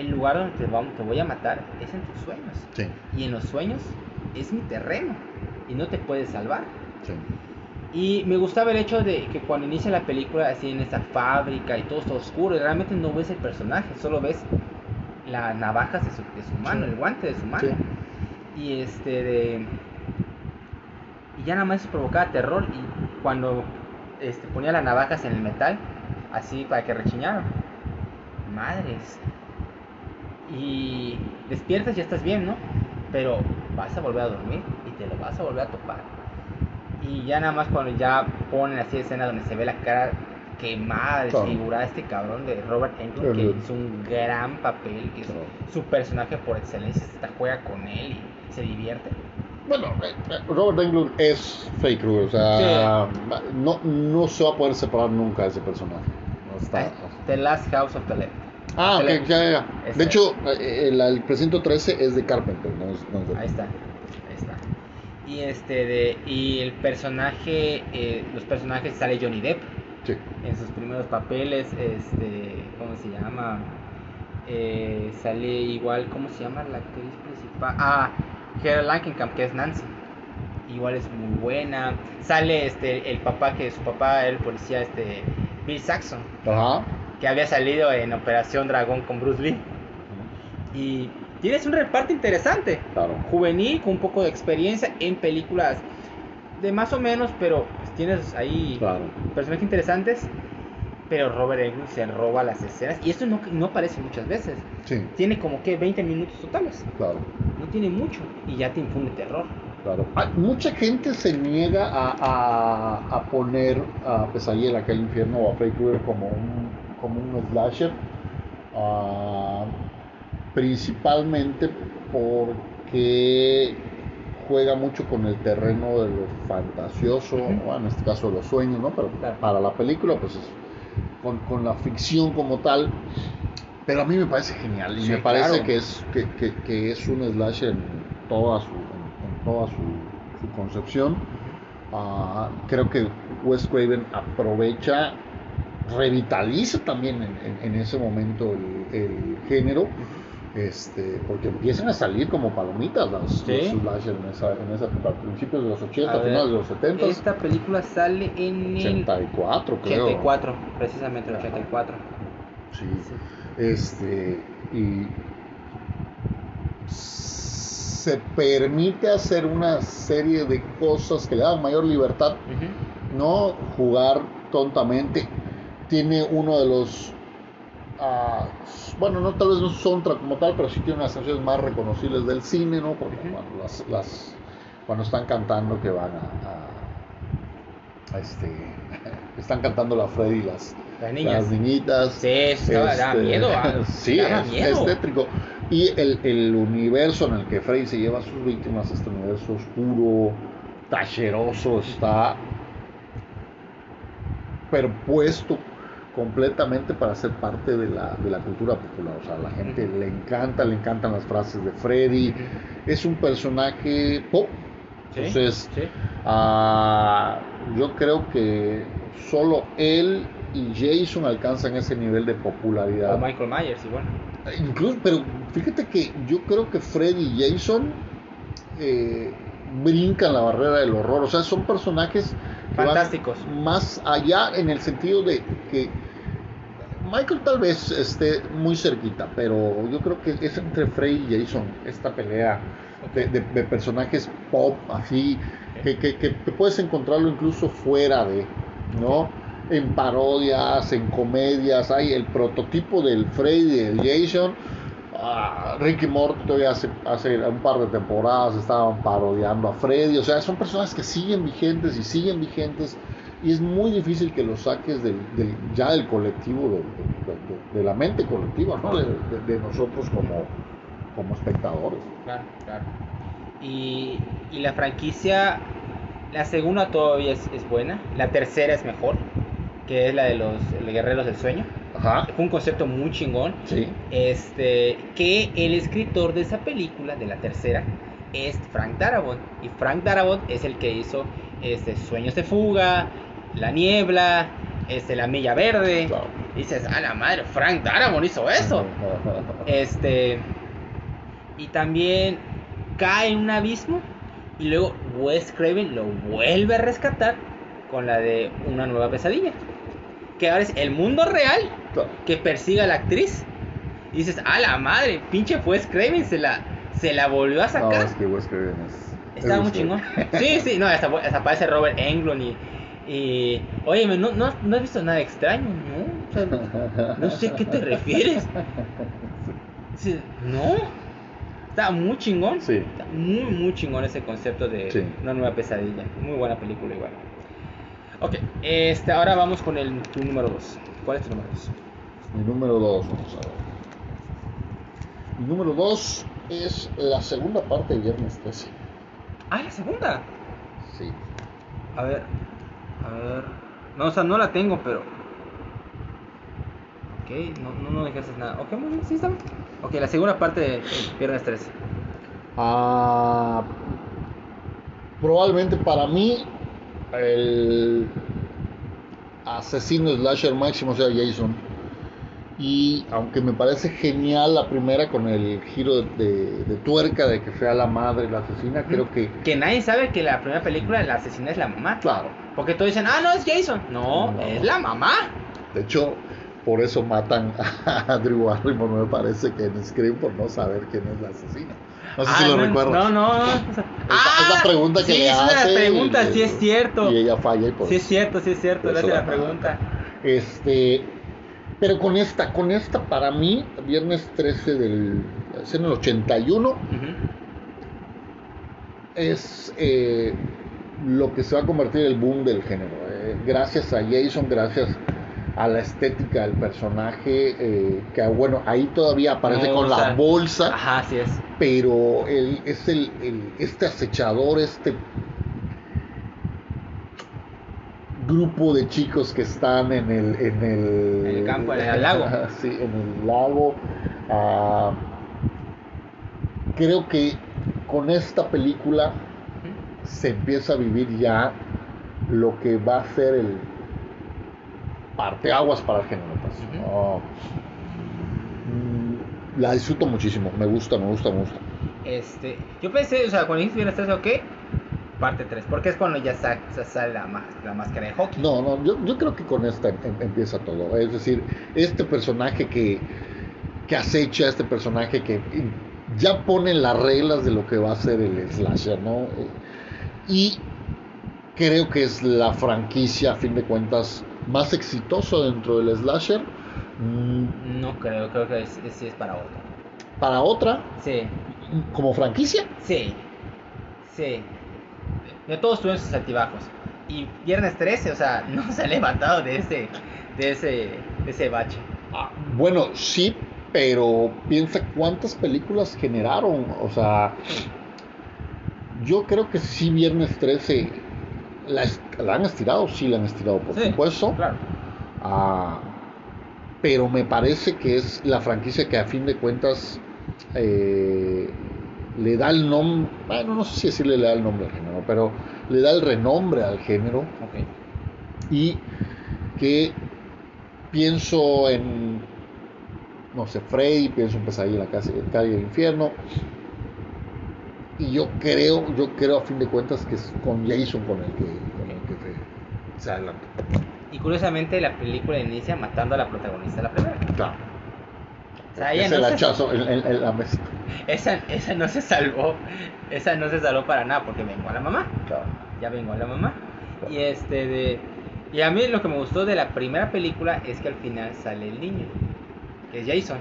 el lugar donde te, vamos, te voy a matar es en tus sueños. sí, Y en los sueños es mi terreno. Y no te puedes salvar. sí. Y me gustaba el hecho de que cuando inicia la película, así en esta fábrica y todo está oscuro, y realmente no ves el personaje, solo ves las navajas de su, de su mano, Sí. el guante de su mano. Sí. Y este de. Y ya nada más eso provocaba terror. Y cuando este, ponía las navajas en el metal, así para que rechiñaran. Madres. Y despiertas y ya estás bien, ¿no? Pero vas a volver a dormir y te lo vas a volver a topar. Y ya nada más cuando ya ponen así escena donde se ve la cara quemada, desfigurada de este cabrón de Robert Englund que hizo un gran papel, que es su personaje por excelencia, se juega con él y se divierte. Bueno, eh, eh, Robert Englund es Krueger, o sea, no, no se va a poder separar nunca de ese personaje. No está- The Last House of the Left. Ah, ok, ya, ya, ya. De hecho, eh, el, el precinto 13 es de Carpenter, no es, no es de Ahí está, ahí está. Y este de y el personaje, eh, los personajes sale Johnny Depp Sí, en sus primeros papeles, este, ¿cómo se llama? Eh, sale igual, ¿cómo se llama la actriz principal? Ah, Heather Langenkamp, que es Nancy. Igual es muy buena. Sale este el papá que su papá era el policía, este Bill Saxon, ajá. Que había salido en Operación Dragón con Bruce Lee. Y tienes un reparto interesante. Claro. juvenil con un poco de experiencia en películas de más o menos, pero pues, tienes ahí Claro. personajes interesantes. Pero Robert Englund se roba las escenas y esto no, no aparece muchas veces. Sí, Tiene como que 20 minutos totales. claro. No tiene mucho y ya te infunde terror. Claro. Ah, mucha gente se niega a, a, a poner a Pesadilla en aquel infierno o a Freddy Krueger como un, como un slasher, ah, principalmente porque juega mucho con el terreno de lo fantasioso, Ujú. bueno, en este caso de los sueños, ¿no? Pero para la película, pues es con, con la ficción como tal. Pero a mí me parece genial y Sí, me parece claro. que es que, que- que es un slasher en toda su, en, en toda su, su concepción. Ah, creo que Wes Craven aprovecha, revitaliza también en, en- en ese momento el, el género, este, porque empiezan a salir como palomitas las, Sí. los en esa, en esa época, a principios de los 80, A ver, finales de los 70, Esta película sale en el 84 creo. 84, precisamente el 84. Sí. Sí. Este, y se permite hacer una serie de cosas que le dan mayor libertad, no jugar tontamente. Tiene uno de los, ah, bueno, no tal vez no soundtrack como tal, pero sí tiene unas canciones más reconocibles del cine, ¿no? Cuando, las, las- cuando están cantando que van a, a- a este, están cantando la Freddy las, Las niñas. las niñitas. Sí, Este, miedo. ah, sí, es, miedo. es tétrico. Y el, el universo en el que Freddy se lleva a sus víctimas, este universo oscuro, tacheroso, está perpuesto completamente para ser parte de la, de la cultura popular. O sea, a la gente le encanta, le encantan las frases de Freddy. Es un personaje pop. Entonces, sí. Ah, yo creo que solo él y Jason alcanzan ese nivel de popularidad. O Michael Myers, igual. Incluso, pero fíjate que yo creo que Freddy y Jason eh, brincan la barrera del horror. O sea, son personajes Fantásticos. más allá en el sentido de que Michael tal vez esté muy cerquita, pero yo creo que es entre Freddy y Jason esta pelea de, de- de personajes pop así que, que- puedes encontrarlo incluso fuera de, ¿no? En parodias, en comedias, hay el prototipo del Freddy y del Jason. ah, Ricky todavía hace, hace un par de temporadas estaban parodiando a Freddy. O sea, son personas que siguen vigentes y siguen vigentes. Y es muy difícil que los saques del, del- ya del colectivo, de, de- la mente colectiva, ¿no? De, de- nosotros como, como espectadores. Claro, claro. Y, y la franquicia, la segunda todavía es, es buena, la tercera es mejor, que es la de los, los guerreros del sueño. Ajá. Fue un concepto muy chingón. Sí. Este, que el escritor de esa película, de la tercera, es Frank Darabont. Y Frank Darabont es el que hizo este, Sueños de Fuga, La Niebla, este, La Milla Verde. Dices, a la madre, Frank Darabont hizo eso. Este. Y también cae en un abismo. Y luego Wes Craven lo vuelve a rescatar con la de Una nueva pesadilla. Que ahora es el mundo real que persiga a la actriz. Y dices, a la madre, pinche Wes Craven se la, se la volvió a No, sacar. es que Wes Craven es. Estaba es muy chingón. Sí, sí, no, hasta, hasta aparece Robert Englund y. y oye, ¿no, no, no has visto nada extraño, ¿no? O sea, no sé a qué te refieres. Sí, No. Está muy chingón. Sí. Está muy, muy chingón ese concepto de Sí. una nueva pesadilla. Muy buena película igual. Ok, este, ahora vamos con el, tu número 2. ¿Cuál es tu número 2? Mi número 2, vamos a ver. Mi número 2 es la segunda parte de Viernes 13. Ah, la segunda. Sí. A ver, a ver. No, o sea, no la tengo, pero. Ok, no, no, no dejaste nada. Ok, muy bien, sí está bien. Ok, la segunda parte de Viernes 13. Ah, probablemente para mí, el asesino slasher máximo sea Jason. Y aunque me parece genial la primera con el giro de, de- de tuerca de que sea la madre la asesina, creo que, Que nadie sabe que la primera película la asesina es la mamá. claro, Porque todos dicen, ah, no, es Jason. No, No. es la mamá. de hecho, por eso matan a Drew Barrymore, me parece que en Scream por no saber quién es la asesina. No sé Ah, si lo no, recuerdas. No, no, no. o sea, Esa- esa pregunta que sí, le es una hace pregunta, y- sí es cierto. Y ella falla y por Sí es cierto, sí es cierto, hace la la pregunta. Este, pero con esta, con esta para mí, viernes 13 del, es en el 81, Ujú. es eh, lo que se va a convertir en el boom del género. Eh, gracias a Jason, gracias a la estética del personaje, eh, que bueno, ahí todavía aparece con la Bolsa. bolsa, Ajá, así es. pero el- es el, el- este acechador, este grupo de chicos que están en el en el, En el campo, en el lago. sí, en el lago. Ah, creo que con esta película se empieza a vivir ya lo que va a ser el parteaguas para el género. Mm, la disfruto muchísimo, me gusta, me gusta, me gusta. Este, yo pensé, o sea, cuando dijiste 13, ok, parte 3, porque es cuando ya sa- sa- sale la, máscara de hockey. No, no, yo, yo creo que con esta em- em- empieza todo. Es decir, este personaje que, que acecha, este personaje que ya pone las reglas de lo que va a ser el slasher, ¿no? Y creo que es la franquicia, a fin de cuentas, más exitosa dentro del slasher. Mm, No creo, creo que es, es- sí es para otro. Para otra, Sí, como franquicia, sí, sí. De todos tuvieron sus altibajos. Y Viernes 13, o sea, no se ha levantado de ese, de ese, de ese bache. Ah, bueno, sí, pero piensa cuántas películas generaron. O sea, yo creo que sí, Viernes 13 la, est- la han estirado, sí la han estirado, por Sí, supuesto. Claro. Ah, pero me parece que es la franquicia que a fin de cuentas eh, le da el nombre, bueno, no sé si decirle le da el nombre al género, pero le da el renombre al género. Y que pienso en no sé Freddy pienso en Pesadilla en la casa calle del infierno. Y yo creo yo creo a fin de cuentas que es con Jason con el que con el que se, se adelanta. Y curiosamente la película inicia matando a la protagonista de la primera. claro O sea, ella es el no se- hachazo en, en- en la mesa Esa, esa no se salvó, esa no se salvó para nada porque vengó a la mamá. claro ya vengo a la mamá. Y este de y a mí lo que me gustó de la primera película es que al final sale el niño, que es Jason.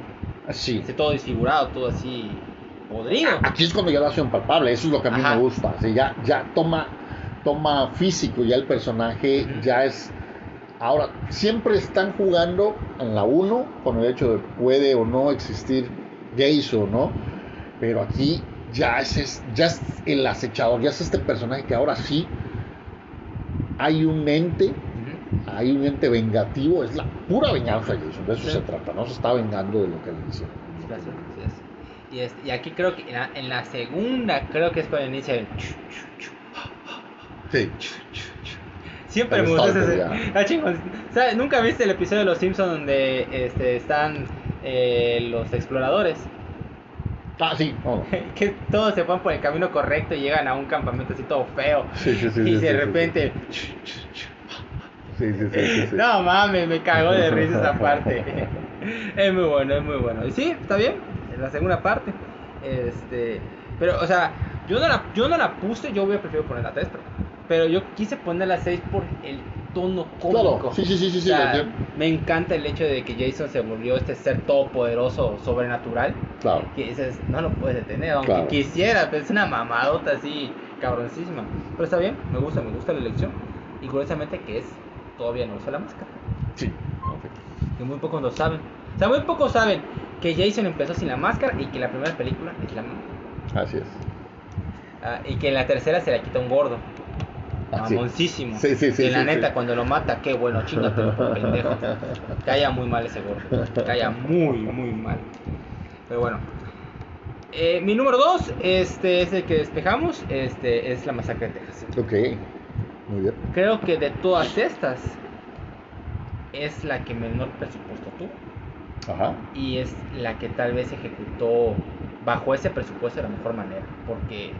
Sí. Esté todo desfigurado, todo así podrido. Aquí es cuando ya lo hacen palpable, eso es lo que a mí Ajá. me gusta. O sea, ya, ya toma, toma físico, ya el personaje ya es. Ahora, siempre están jugando en la 1 con el hecho de puede o no existir Jason, ¿no? Pero aquí ya es, es- ya es el acechador, ya es este personaje que ahora sí hay un ente, hay un ente vengativo, es la pura venganza de Jason, de eso Sí. se trata, no se está vengando de lo que le hicieron. Y, es- y aquí creo que en la, en la segunda, creo que es cuando inicia el. Sí. Siempre me gusta ese. Ah. ¿Nunca viste el episodio de Los Simpsons donde este, están eh, los exploradores? Ah, sí, que todos se van por el camino correcto y llegan a un campamento así todo feo. Sí, sí, sí, y de repente. No mames, me cagó de risa esa parte. es muy bueno, es muy bueno. Y sí, está bien, en la segunda parte. Este, pero, o sea, yo no la, yo no la puse, yo hubiera preferido poner la 3, pero, pero yo quise poner la 6 por el tono cómico. Claro, sí, sí, sí, sí, O sí, sea, entiendo. me encanta el hecho de que Jason se volvió este ser todopoderoso, sobrenatural. Claro. Que dices, no lo puedes detener, aunque Claro. quisiera, pero es una mamadota así, cabroncísima. Pero está bien, me gusta, me gusta la elección. Y curiosamente que es, todavía no usa la máscara. Sí. Que muy pocos lo saben. O sea, muy pocos saben que Jason empezó sin la máscara y que la primera película es la Así es. ah, y que en la tercera se la quita un gordo. Mamoncísimo. Sí, sí, sí, Que la sí, neta, sí. cuando lo mata, qué bueno, chingatelo por pendejo. Calla muy mal ese gordo. Calla muy, muy mal. Pero bueno. Eh, mi número 2 este, es el que despejamos. Este es la masacre de Texas. Ok. Muy bien. Creo que de todas estas es la que menor presupuesto tuvo. Ajá. y es la que tal vez ejecutó bajo ese presupuesto de la mejor manera, porque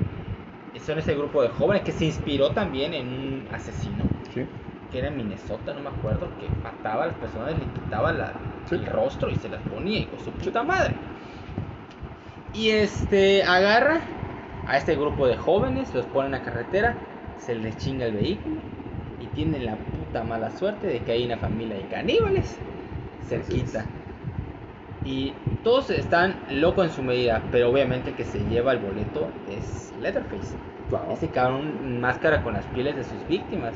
son ese grupo de jóvenes que se inspiró también en un asesino Sí. que era en Minnesota, no me acuerdo, que mataba a las personas, le quitaba la- Sí. el rostro y se las ponía y con su puta madre. Y este agarra a este grupo de jóvenes, los pone en la carretera, se les chinga el vehículo y tienen la puta mala suerte de que hay una familia de caníbales cerquita. Y todos están locos en su medida, pero obviamente el que se lleva el boleto es Leatherface. Claro. Ese cabrón máscara con las pieles de sus víctimas.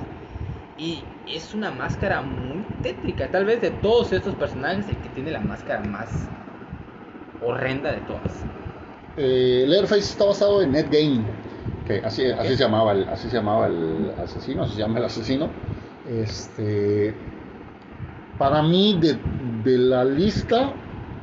Y es una máscara muy tétrica. Tal vez de todos estos personajes, el que tiene la máscara más horrenda de todas. Eh, Leatherface está basado en Ed Gein, que así, así se llamaba el, así se llamaba el asesino, así se llama el asesino. Este, para mí de, de la lista,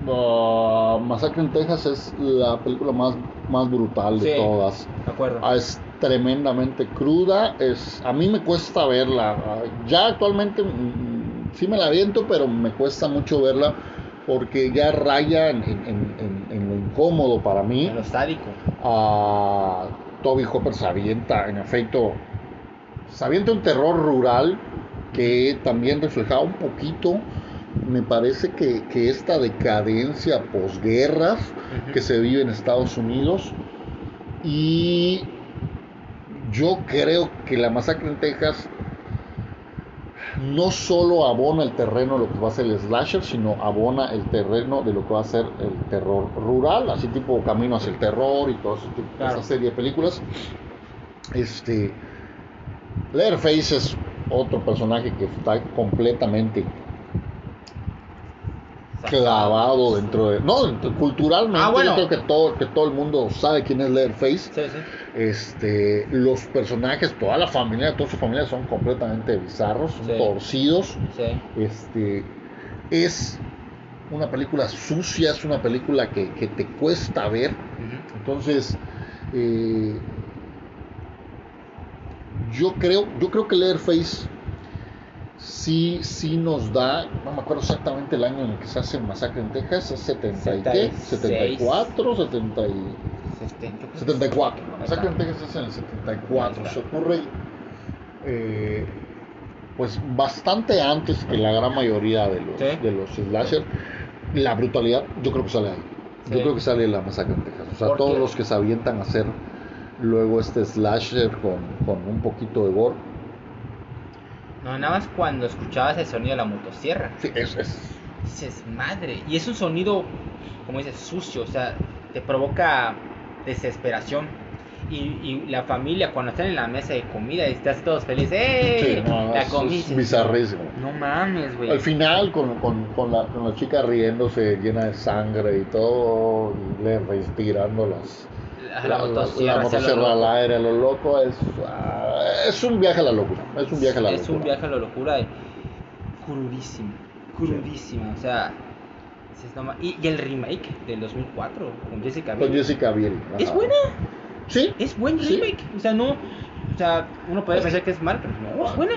ah, Masacre en Texas es la película más, más brutal de Sí. todas. ¿De acuerdo? Ah, es tremendamente cruda. Es, a mí me cuesta verla. Ah, Ya actualmente mm, sí me la aviento, pero me cuesta mucho verla porque ya raya en, en- en- en lo incómodo para mí. En lo sádico. A Toby Hopper se avienta, en efecto, se avienta un terror rural que también reflejaba un poquito, me parece que, que esta decadencia posguerras que se vive en Estados Unidos. Y yo creo que la masacre en Texas no solo abona el terreno de lo que va a ser el slasher, sino abona el terreno de lo que va a ser el terror rural, así tipo Camino hacia el Terror y toda Claro. esa serie de películas. Este, Leatherface es otro personaje que está completamente clavado dentro de... No, culturalmente Ah, bueno. yo creo que todo, que todo el mundo sabe quién es Leatherface. Sí, sí. Este, los personajes, toda la familia, toda su familia son completamente bizarros, son Sí. torcidos. Este, es una película sucia, es una película que, que te cuesta ver. Entonces, eh, yo creo, yo creo que Leatherface sí, sí nos da, no me acuerdo exactamente el año en el que se hace Masacre en Texas, es 70 y qué, 76. 74, 70 y... Este, yo creo que 74. Ahí Masacre en. Texas es en el 74. Ahí Se ocurre eh, pues bastante antes que la gran mayoría de los, Sí. de los slasher. La brutalidad, yo creo que sale ahí. Yo creo que sale la masacre en Texas. O sea, ¿Por todos qué? los que se avientan a hacer luego este slasher con, con un poquito de gore. No, nada más cuando escuchabas el sonido de la motosierra. Sí, es, es dices, madre. Y es un sonido, como dices, sucio, o sea, te provoca desesperación. Y, y la familia, cuando están en la mesa de comida y estás todos felices, ¡eh! Sí, no, la eso comida. es bizarrísimo. No mames, güey. Al final, con, con, con, la, con la chica riéndose, llena de sangre y todo, y le respirando las, A la, motosierra, la lo motosierra al aire, a lo loco, es, ah, es un viaje a la locura. Es un viaje a la es locura. un viaje a la locura de crudísimo, crudísimo, o sea, y, y el remake del 2004 con Jessica Con Biel. Jessica Biel. Es buena, Sí. es buen Sí. remake, o sea, no, o sea, uno puede pensar que es mal, pero no, es buena.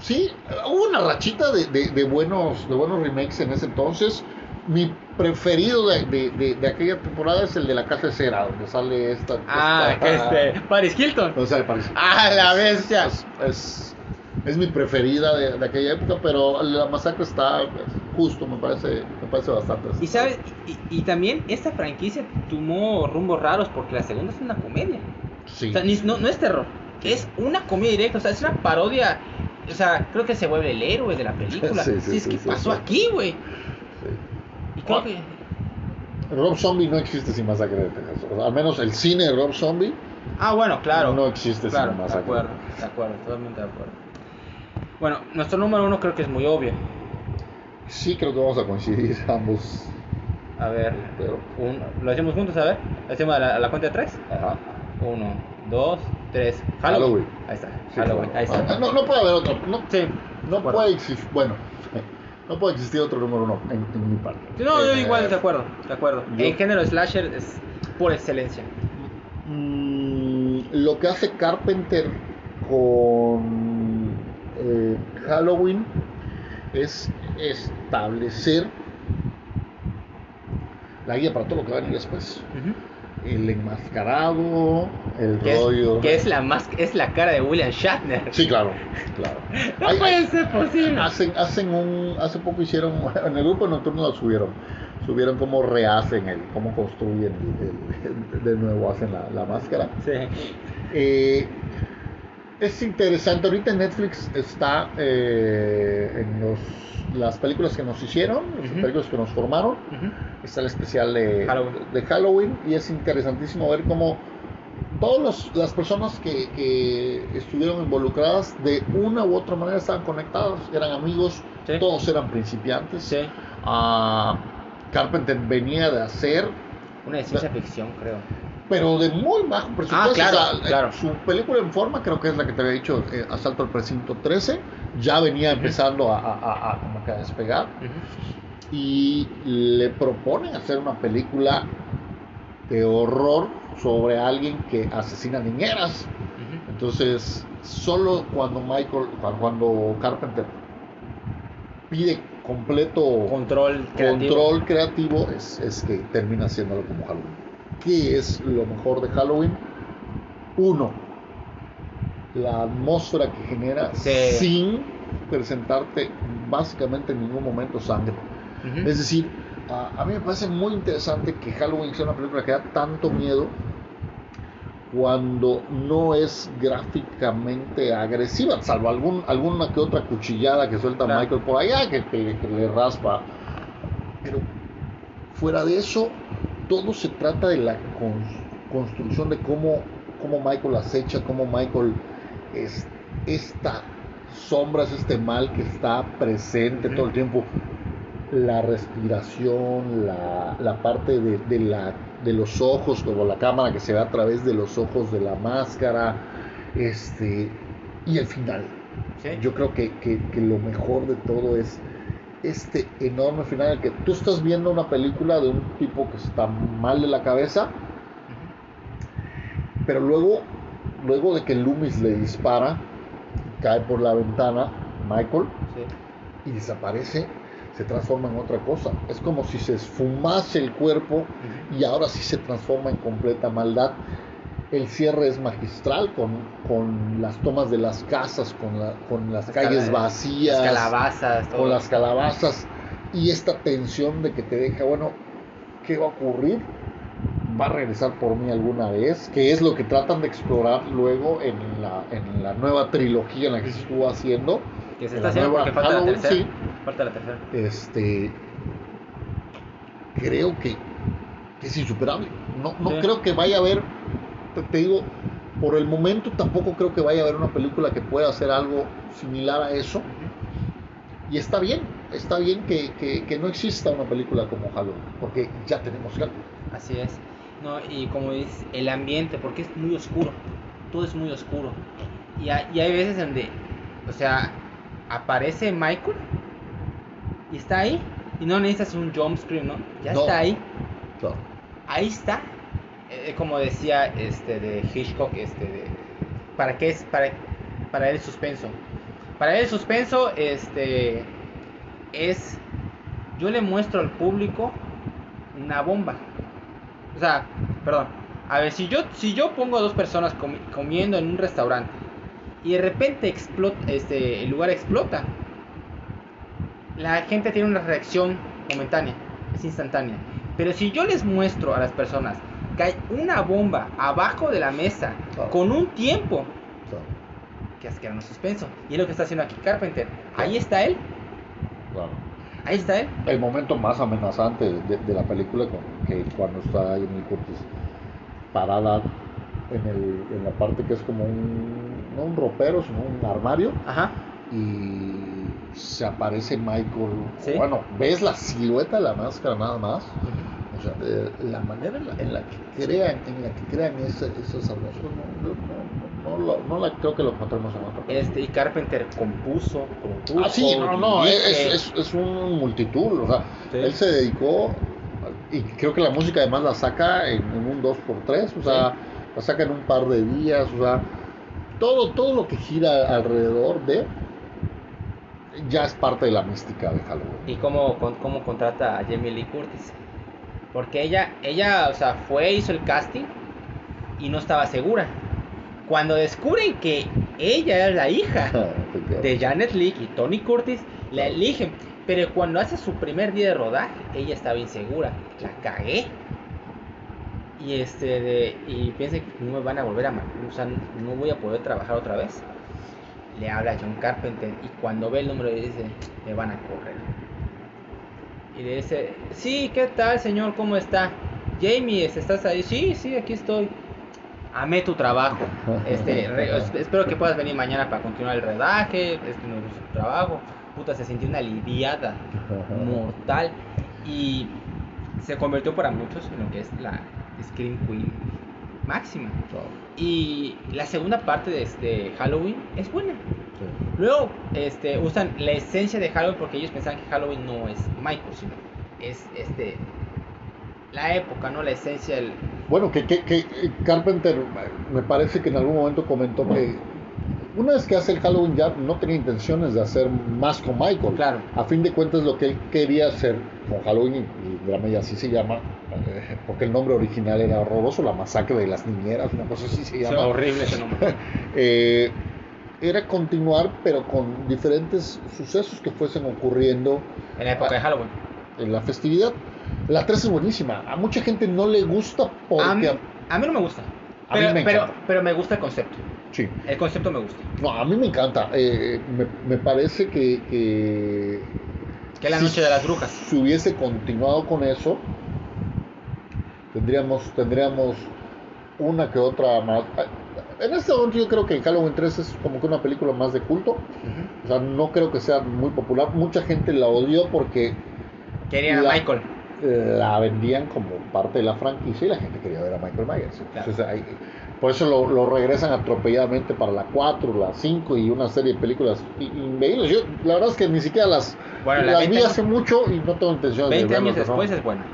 Sí, hubo una rachita de, de- de buenos, de buenos remakes en ese entonces. Mi preferido de, de- de- de aquella temporada es el de la casa de cera, donde sale esta. Ah, esta- este, Paris Hilton. No sale Paris. Ah, la bestia. Es, es, es mi preferida de, de aquella época, pero la masacre está justo, me parece, me parece bastante. Y sabes, y, y también esta franquicia tomó rumbos raros porque la segunda es una comedia. Sí. O sea, ni- no, no es terror, es una comedia directa, o sea, es una parodia. O sea, creo que se vuelve el héroe de la película. Sí, sí, Sí, es sí, que sí, pasó aquí, güey. Y creo que. Rob Zombie no existe sin masacre de Texas. O sea, al menos el cine de Rob Zombie Ah, bueno, claro. no existe claro, sin de masacre. acuerdo, de acuerdo, totalmente de acuerdo. Bueno, nuestro número uno creo que es muy obvio. Sí, creo que vamos a coincidir ambos. A ver, Pero, un- ¿lo hacemos juntos? A ver, ¿hacemos a la, a la cuenta de tres? ajá. Uno, dos, tres. Halloween. Halloween. Ahí está, Sí, Halloween, ahí está. Ah, No, no puede haber otro. No, Sí, no de puede existir. Bueno, eh, no puede existir otro número uno en, en mi parte. No, yo Eh, igual, de acuerdo, de acuerdo. yo- El género slasher es por excelencia. Mm, lo que hace Carpenter con eh, Halloween es establecer la guía para todo lo que va a venir después. Ujú. El enmascarado, el Que, rollo. es, que es, la más, es la cara de William Shatner. Sí, claro, claro. No Hay- puede hay- ser posible. Hacen, hacen un, hace poco hicieron, en el grupo nocturno lo subieron, subieron cómo rehacen el, cómo construyen el- el- de nuevo hacen la, la máscara. Sí. Eh, es interesante, ahorita en Netflix está eh, en los, las películas que nos hicieron, las Ujú. películas que nos formaron, está el especial de Halloween. de Halloween y es interesantísimo ver cómo todas las personas que, que estuvieron involucradas de una u otra manera estaban conectados, eran amigos, Sí. todos eran principiantes. Sí. Ah, Carpenter venía de hacer, Una de ciencia ficción, creo. Pero de muy bajo presupuesto. Ah, claro, O sea, claro. Su película en forma, creo que es la que te había dicho, eh, Asalto al Precinto 13, ya venía empezando a, a- a- como que a despegar Ujú. y le proponen hacer una película de horror sobre alguien que asesina niñeras. Entonces, solo cuando Michael, cuando- cuando Carpenter pide completo Control creativo. control creativo, es, es que termina haciéndolo como Halloween. ¿Qué es lo mejor de Halloween? Uno, la atmósfera que genera Sí. sin presentarte básicamente en ningún momento sangre. Es decir, a, a mí me parece muy interesante que Halloween sea una película que da tanto miedo cuando no es gráficamente agresiva, salvo algún, alguna que otra cuchillada que suelta Claro. Michael por allá que, que- que le raspa. Pero fuera de eso, todo se trata de la cons- construcción de cómo, cómo Michael acecha, cómo Michael es esta sombras, este mal que está presente todo el tiempo la respiración, la, la parte de, de la, de los ojos, como la cámara que se ve a través de los ojos de la máscara, este, y el final. Sí. Yo creo que, que- que lo mejor de todo es este enorme final en el que tú estás viendo una película de un tipo que está mal de la cabeza, pero luego, luego de que Loomis le dispara, cae por la ventana Michael Sí. y desaparece, se transforma en otra cosa. Es como si se esfumase el cuerpo y ahora sí se transforma en completa maldad. El cierre es magistral con, con las tomas de las casas, con, la- con las, Las calles vacías, Las calabazas, todo. con las calabazas y esta tensión de que te deja, bueno, ¿qué va a ocurrir? ¿Va a regresar por mí alguna vez? Que es lo que tratan de explorar luego en la, en la nueva trilogía en la que se estuvo haciendo. Que se está haciendo porque falta la tercera. sí, Falta la tercera. este creo que, que es insuperable. No, no Sí. creo que vaya a haber, te, digo, por el momento tampoco creo que vaya a haber una película que pueda hacer algo similar a eso. Y está bien, está bien que, que- que no exista una película como Halloween, porque ya tenemos Halloween. Así es. No, y como dices, el ambiente, porque es muy oscuro. Todo es muy oscuro. Y hay, y hay veces donde, o sea, aparece Michael y está ahí. Y no necesitas un jump screen, ¿no? Ya No. está ahí. Claro. Ahí está. Eh, como decía este de Hitchcock, este de ¿para qué es para para el suspenso? Para el suspenso este es yo le muestro al público una bomba. O sea, perdón. A ver, si yo si yo pongo a dos personas comi- comiendo en un restaurante y de repente explota este el lugar explota, la gente tiene una reacción momentánea, es instantánea. Pero si yo les muestro a las personas hay una bomba abajo de la mesa con un tiempo, Claro, que es que era un suspenso. Y es lo que está haciendo aquí Carpenter. Ahí está él, claro. ahí está él. El momento más amenazante de, de la película, con- que cuando está Jamie Curtis parada en, el, en la parte que es como un, no un ropero, sino un armario, Ajá. y se aparece Michael. Sí. Bueno, ves la silueta de la máscara nada más. O sea, eh, la manera en la, en la que crean, en la que crean ese, esos armas, no, no, no, no, la creo que lo encontremos en película. Este, y Carpenter compuso, produjo. Ah, sí, no, no, es, es, es un multitud, o sea, Sí. él se dedicó, y creo que la música además la saca en, en un 2x3, o sea, la saca en un par de días, o sea, todo, todo lo que gira alrededor de ya es parte de la mística de Halloween. y cómo, con- cómo contrata a Jamie Lee Curtis. Porque ella, ella, o sea, fue, hizo el casting y no estaba segura. Cuando descubren que ella es la hija de Janet Leigh y Tony Curtis, la eligen. Pero cuando hace su primer día de rodaje, ella estaba insegura. La cagué. Y este de, y piensa que no me van a volver a o sea, no voy a poder trabajar otra vez. Le habla a John Carpenter y cuando ve el número le dice, me van a correr. Y le dice, sí, ¿qué tal señor? ¿Cómo está? Jamie, ¿estás ahí? Sí, sí, aquí estoy. Amé tu trabajo. Este, re- espero que puedas venir mañana para continuar el rodaje. Este no es tu trabajo. Puta, se sintió una aliviada mortal y se convirtió para muchos en lo que es la Scream Queen máxima. Y la segunda parte de este Halloween es buena. Luego este, usan la esencia de Halloween porque ellos pensaban que Halloween no es Michael, sino es este la época, ¿no? La esencia del... Bueno, que, que, que Carpenter me parece que en algún momento comentó que una vez que hace el Halloween ya no tenía intenciones de hacer más con Michael. Claro. A fin de cuentas lo que él quería hacer con Halloween, y drama ya así se llama, eh, porque el nombre original era horroroso, la masacre de las niñeras, una cosa así se llama. horrible ese nombre. Eh, era continuar, pero con diferentes sucesos que fuesen ocurriendo En la época de Halloween. en la festividad. La 3 es buenísima. A mucha gente no le gusta porque... A mí, a mí no me gusta. A mí Pero, me pero, pero me gusta el concepto. Sí. El concepto me gusta. No, a mí me encanta. Eh, me, me parece que, que... La si noche de las brujas. Si hubiese continuado con eso, tendríamos, tendríamos una que otra más. En este momento yo creo que Halloween 3 es como que una película más de culto. O sea, no creo que sea muy popular. Mucha gente la odió porque Querían La- a Michael. La vendían como parte de la franquicia y la gente quería ver a Michael Myers. Claro. Entonces, ahí- por eso lo, lo regresan atropelladamente para la 4, la 5 y una serie de películas i- increíbles. Yo, la verdad es que ni siquiera las, Bueno, las 20 vi años- hace mucho y no tengo intención de 20 verlas años después es buena.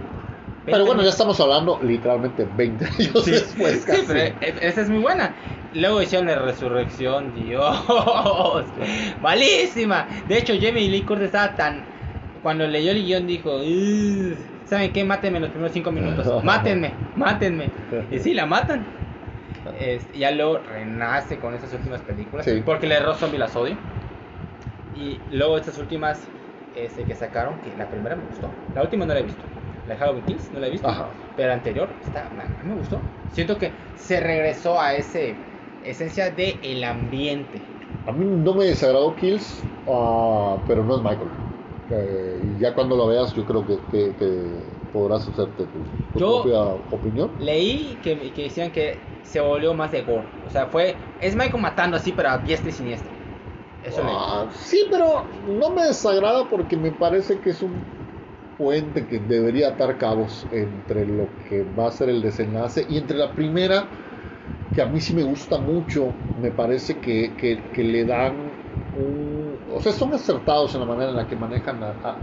Pero 20 bueno, ya estamos hablando literalmente 20 años Sí, después. sí, pero e- esa es muy buena. Luego hicieron la resurrección, Dios, malísima. De hecho, Jamie Lee Curtis estaba tan. Cuando leyó el guion dijo: "Ugh, ¿Saben qué? Mátenme en los primeros 5 minutos. Mátenme, mátenme. Y sí, la matan. Es- ya luego renace con esas últimas películas. Sí. Porque le erró zombie las odio. Y luego estas últimas este, que sacaron, que la primera me gustó. La última no la he visto. La de Halloween Kills no la he visto. Ajá. Pero la anterior, está, a mí me gustó. Siento que se regresó a ese esencia de el ambiente. A mí no me desagradó Kills, ah, pero no es Michael. Eh, ya cuando lo veas, yo creo que, que- que podrás hacerte tu, tu Yo- propia opinión. Leí que, que decían que se volvió más de gore. O sea, fue. Es Michael matando así, pero a diestra y siniestra. Eso leí. Ah, sí, pero no me desagrada porque me parece que es un puente que debería atar cabos entre lo que va a ser el desenlace y entre la primera, que a mí sí me gusta mucho, me parece que, que- que le dan un... O sea, son acertados en la manera en la que manejan a- a-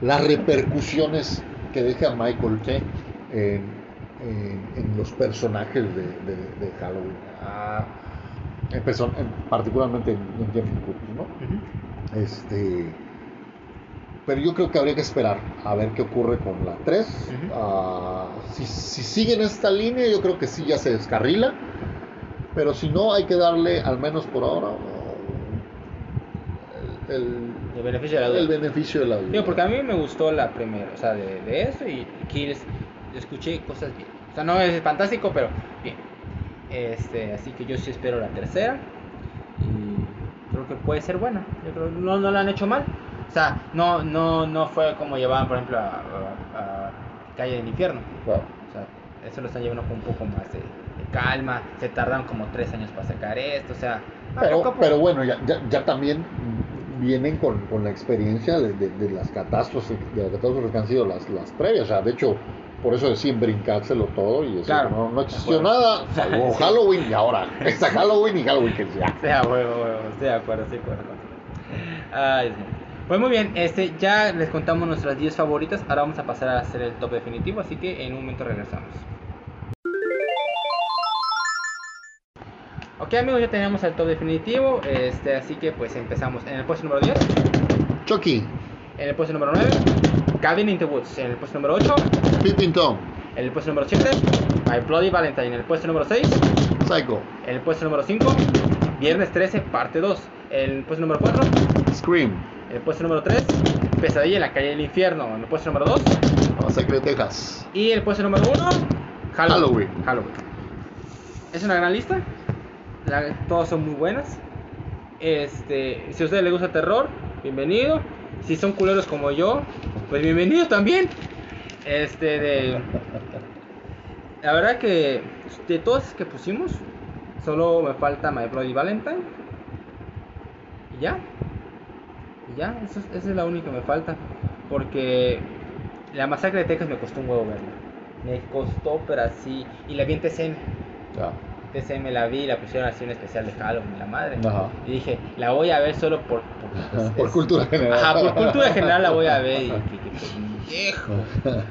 las repercusiones que deja Michael en, en- en los personajes de, de- de Halloween. Ah, en particularmente en, Lee Curtis, ¿no? Este, pero yo creo que habría que esperar a ver qué ocurre con la 3. Ujú. Ah, si, si siguen esta línea, yo creo que sí ya se descarrila. Pero si no, hay que darle, al menos por ahora, el, el- beneficio de la duda. el beneficio de la duda. Digo, porque a mí me gustó la primera, o sea, de, de eso y Kills, escuché cosas bien. O sea, no es fantástico, pero bien. Este, así que yo sí espero la tercera y creo que puede ser buena. Yo creo que no, no la han hecho mal. O sea, no, no, no fue como llevaban, por ejemplo, a, a- a Calle del Infierno. Claro. O sea, eso lo están llevando con un poco más de, de calma. Se tardaron como tres años para sacar esto, o sea. Pero, pero bueno, ya, ya, ya también vienen con, con la experiencia de, de- de las catástrofes, de las catástrofes que han sido las, las previas. O sea, de hecho, por eso deciden brincárselo todo y decir, Claro. no, no existió nada, salvo Sí. Halloween y ahora está Halloween y Halloween que ya. Sea huevo, huevo, estoy de acuerdo, estoy de acuerdo. Ay, mío. Pues muy bien, este, ya les contamos nuestras 10 favoritas, ahora vamos a pasar a hacer el top definitivo, así que en un momento regresamos. Ok amigos, ya tenemos el top definitivo, este, así que pues empezamos en el puesto número 10, Chucky, en el puesto número 9, Cabin in the Woods, en el puesto número 8, Peeping Tom, en el puesto número 7, My Bloody Valentine, en el puesto número 6, Psycho, en el puesto número 5, Viernes 13, parte 2, en el puesto número 4, Scream, En el puesto número 3, Pesadilla en la calle del infierno. En el puesto número 2. Masacre Texas, Y el puesto número 1, Halloween. Halloween. Halloween. Es una gran lista. Todas son muy buenas. Este, si a ustedes les gusta terror, bienvenido. Si son culeros como yo, pues bienvenidos también. Este, de. La verdad que de todas que pusimos, solo me falta My Bloody Valentine. Y ya. Y ya, eso es- esa es la única que me falta. Porque la masacre de Texas me costó un huevo verla. Me costó, pero así. Y la vi en. TCM la vi, la pusieron así un especial de Halloween, la madre. Ajá. Y dije, la voy a ver solo por. por, pues, Por es- cultura general. Ajá, por cultura general la voy a ver. Y pendejo.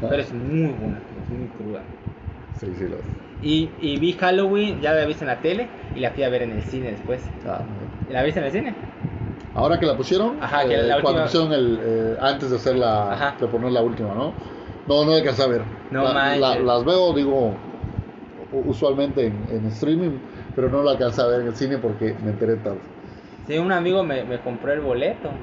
Pero es muy buena, es muy cruda. Sí, sí, lo. Y, y vi Halloween, ya la viste en la tele y la fui a ver en el cine después. Ah, ¿La viste en el cine? Ahora que la pusieron, Ajá, que eh, la cuando última- pusieron el, eh, antes de hacer la, de poner la última, ¿no? No, no alcancé a ver. No La- las veo, digo, usualmente en, en streaming, pero no la alcancé a ver en el cine porque me enteré tarde. Sí, un amigo me, me compró el boleto.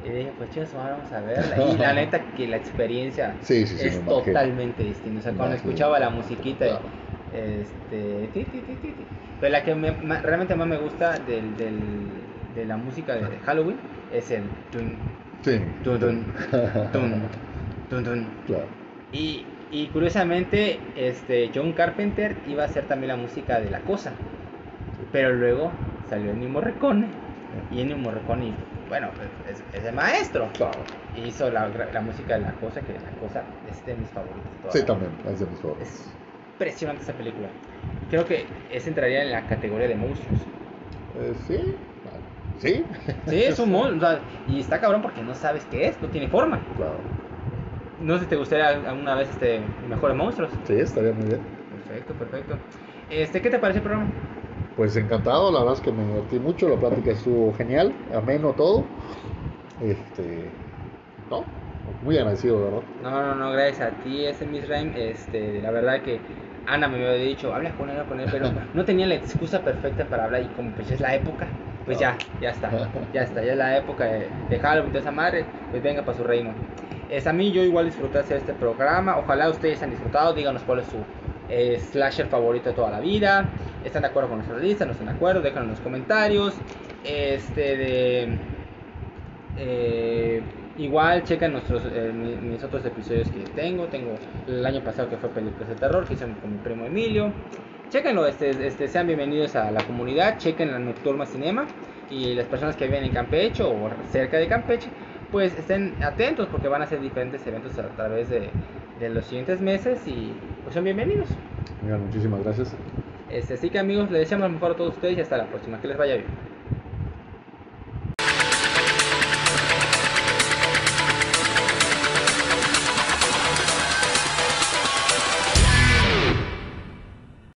Y dije, pues chicos, vamos a verla. Y la neta que la experiencia Sí, sí, sí, es totalmente distinta. O sea, cuando escuchaba la musiquita, Claro. este, ti, ti, ti, pero la que me- realmente más me gusta del, del, de la música de Halloween es el tun, Sí. tun, tun, tun, tun, tun. Claro. Y, y curiosamente, este John Carpenter iba a hacer también la música de La Cosa. Pero luego salió Ennio Morricone. Y Ennio Morricone, bueno, pues, es, es el maestro. Claro. Hizo la, la música de La Cosa, que La Cosa es de mis favoritos. Sí, también, es de mis favoritos. Es impresionante esa película. Creo que esa entraría en la categoría de monstruos. Eh, sí, sí. Sí, es un monstruo. sea, y está cabrón porque no sabes qué es, no tiene forma. Claro. No sé si te gustaría alguna vez este Mejores Monstruos. Sí, estaría muy bien. Perfecto, perfecto. Este, ¿qué te parece el programa? Pues encantado, la verdad es que me divertí mucho, la plática estuvo genial, ameno todo. Este, no, muy agradecido, ¿verdad? No, no, no, gracias a ti, ese Miss Rhyme. Este, la verdad que Ana me había dicho, habla con él, habla con él, pero no tenía la excusa perfecta para hablar y como pues es la época, pues ya, ya está, ya está, ya es la época de, de Halloween, de esa madre, pues venga para su reino. Es a mí, yo igual disfruté hacer este programa, ojalá ustedes han disfrutado, díganos cuál es su eh, slasher favorito de toda la vida, están de acuerdo con nuestra lista, no están de acuerdo, déjanos en los comentarios, este de... eh, Igual chequen nuestros, eh, mi- mis otros episodios que tengo. Tengo el año pasado que fue películas de terror que hice con mi primo Emilio. Chequenlo, este, este, sean bienvenidos a la comunidad. Chequen la Nocturna Cinema. Y las personas que viven en Campeche o cerca de Campeche, pues estén atentos porque van a ser diferentes eventos a través de, de los siguientes meses. Y pues son bienvenidos. Venga, muchísimas gracias. Este, así que amigos, les deseamos lo mejor a todos ustedes y hasta la próxima. Que les vaya bien.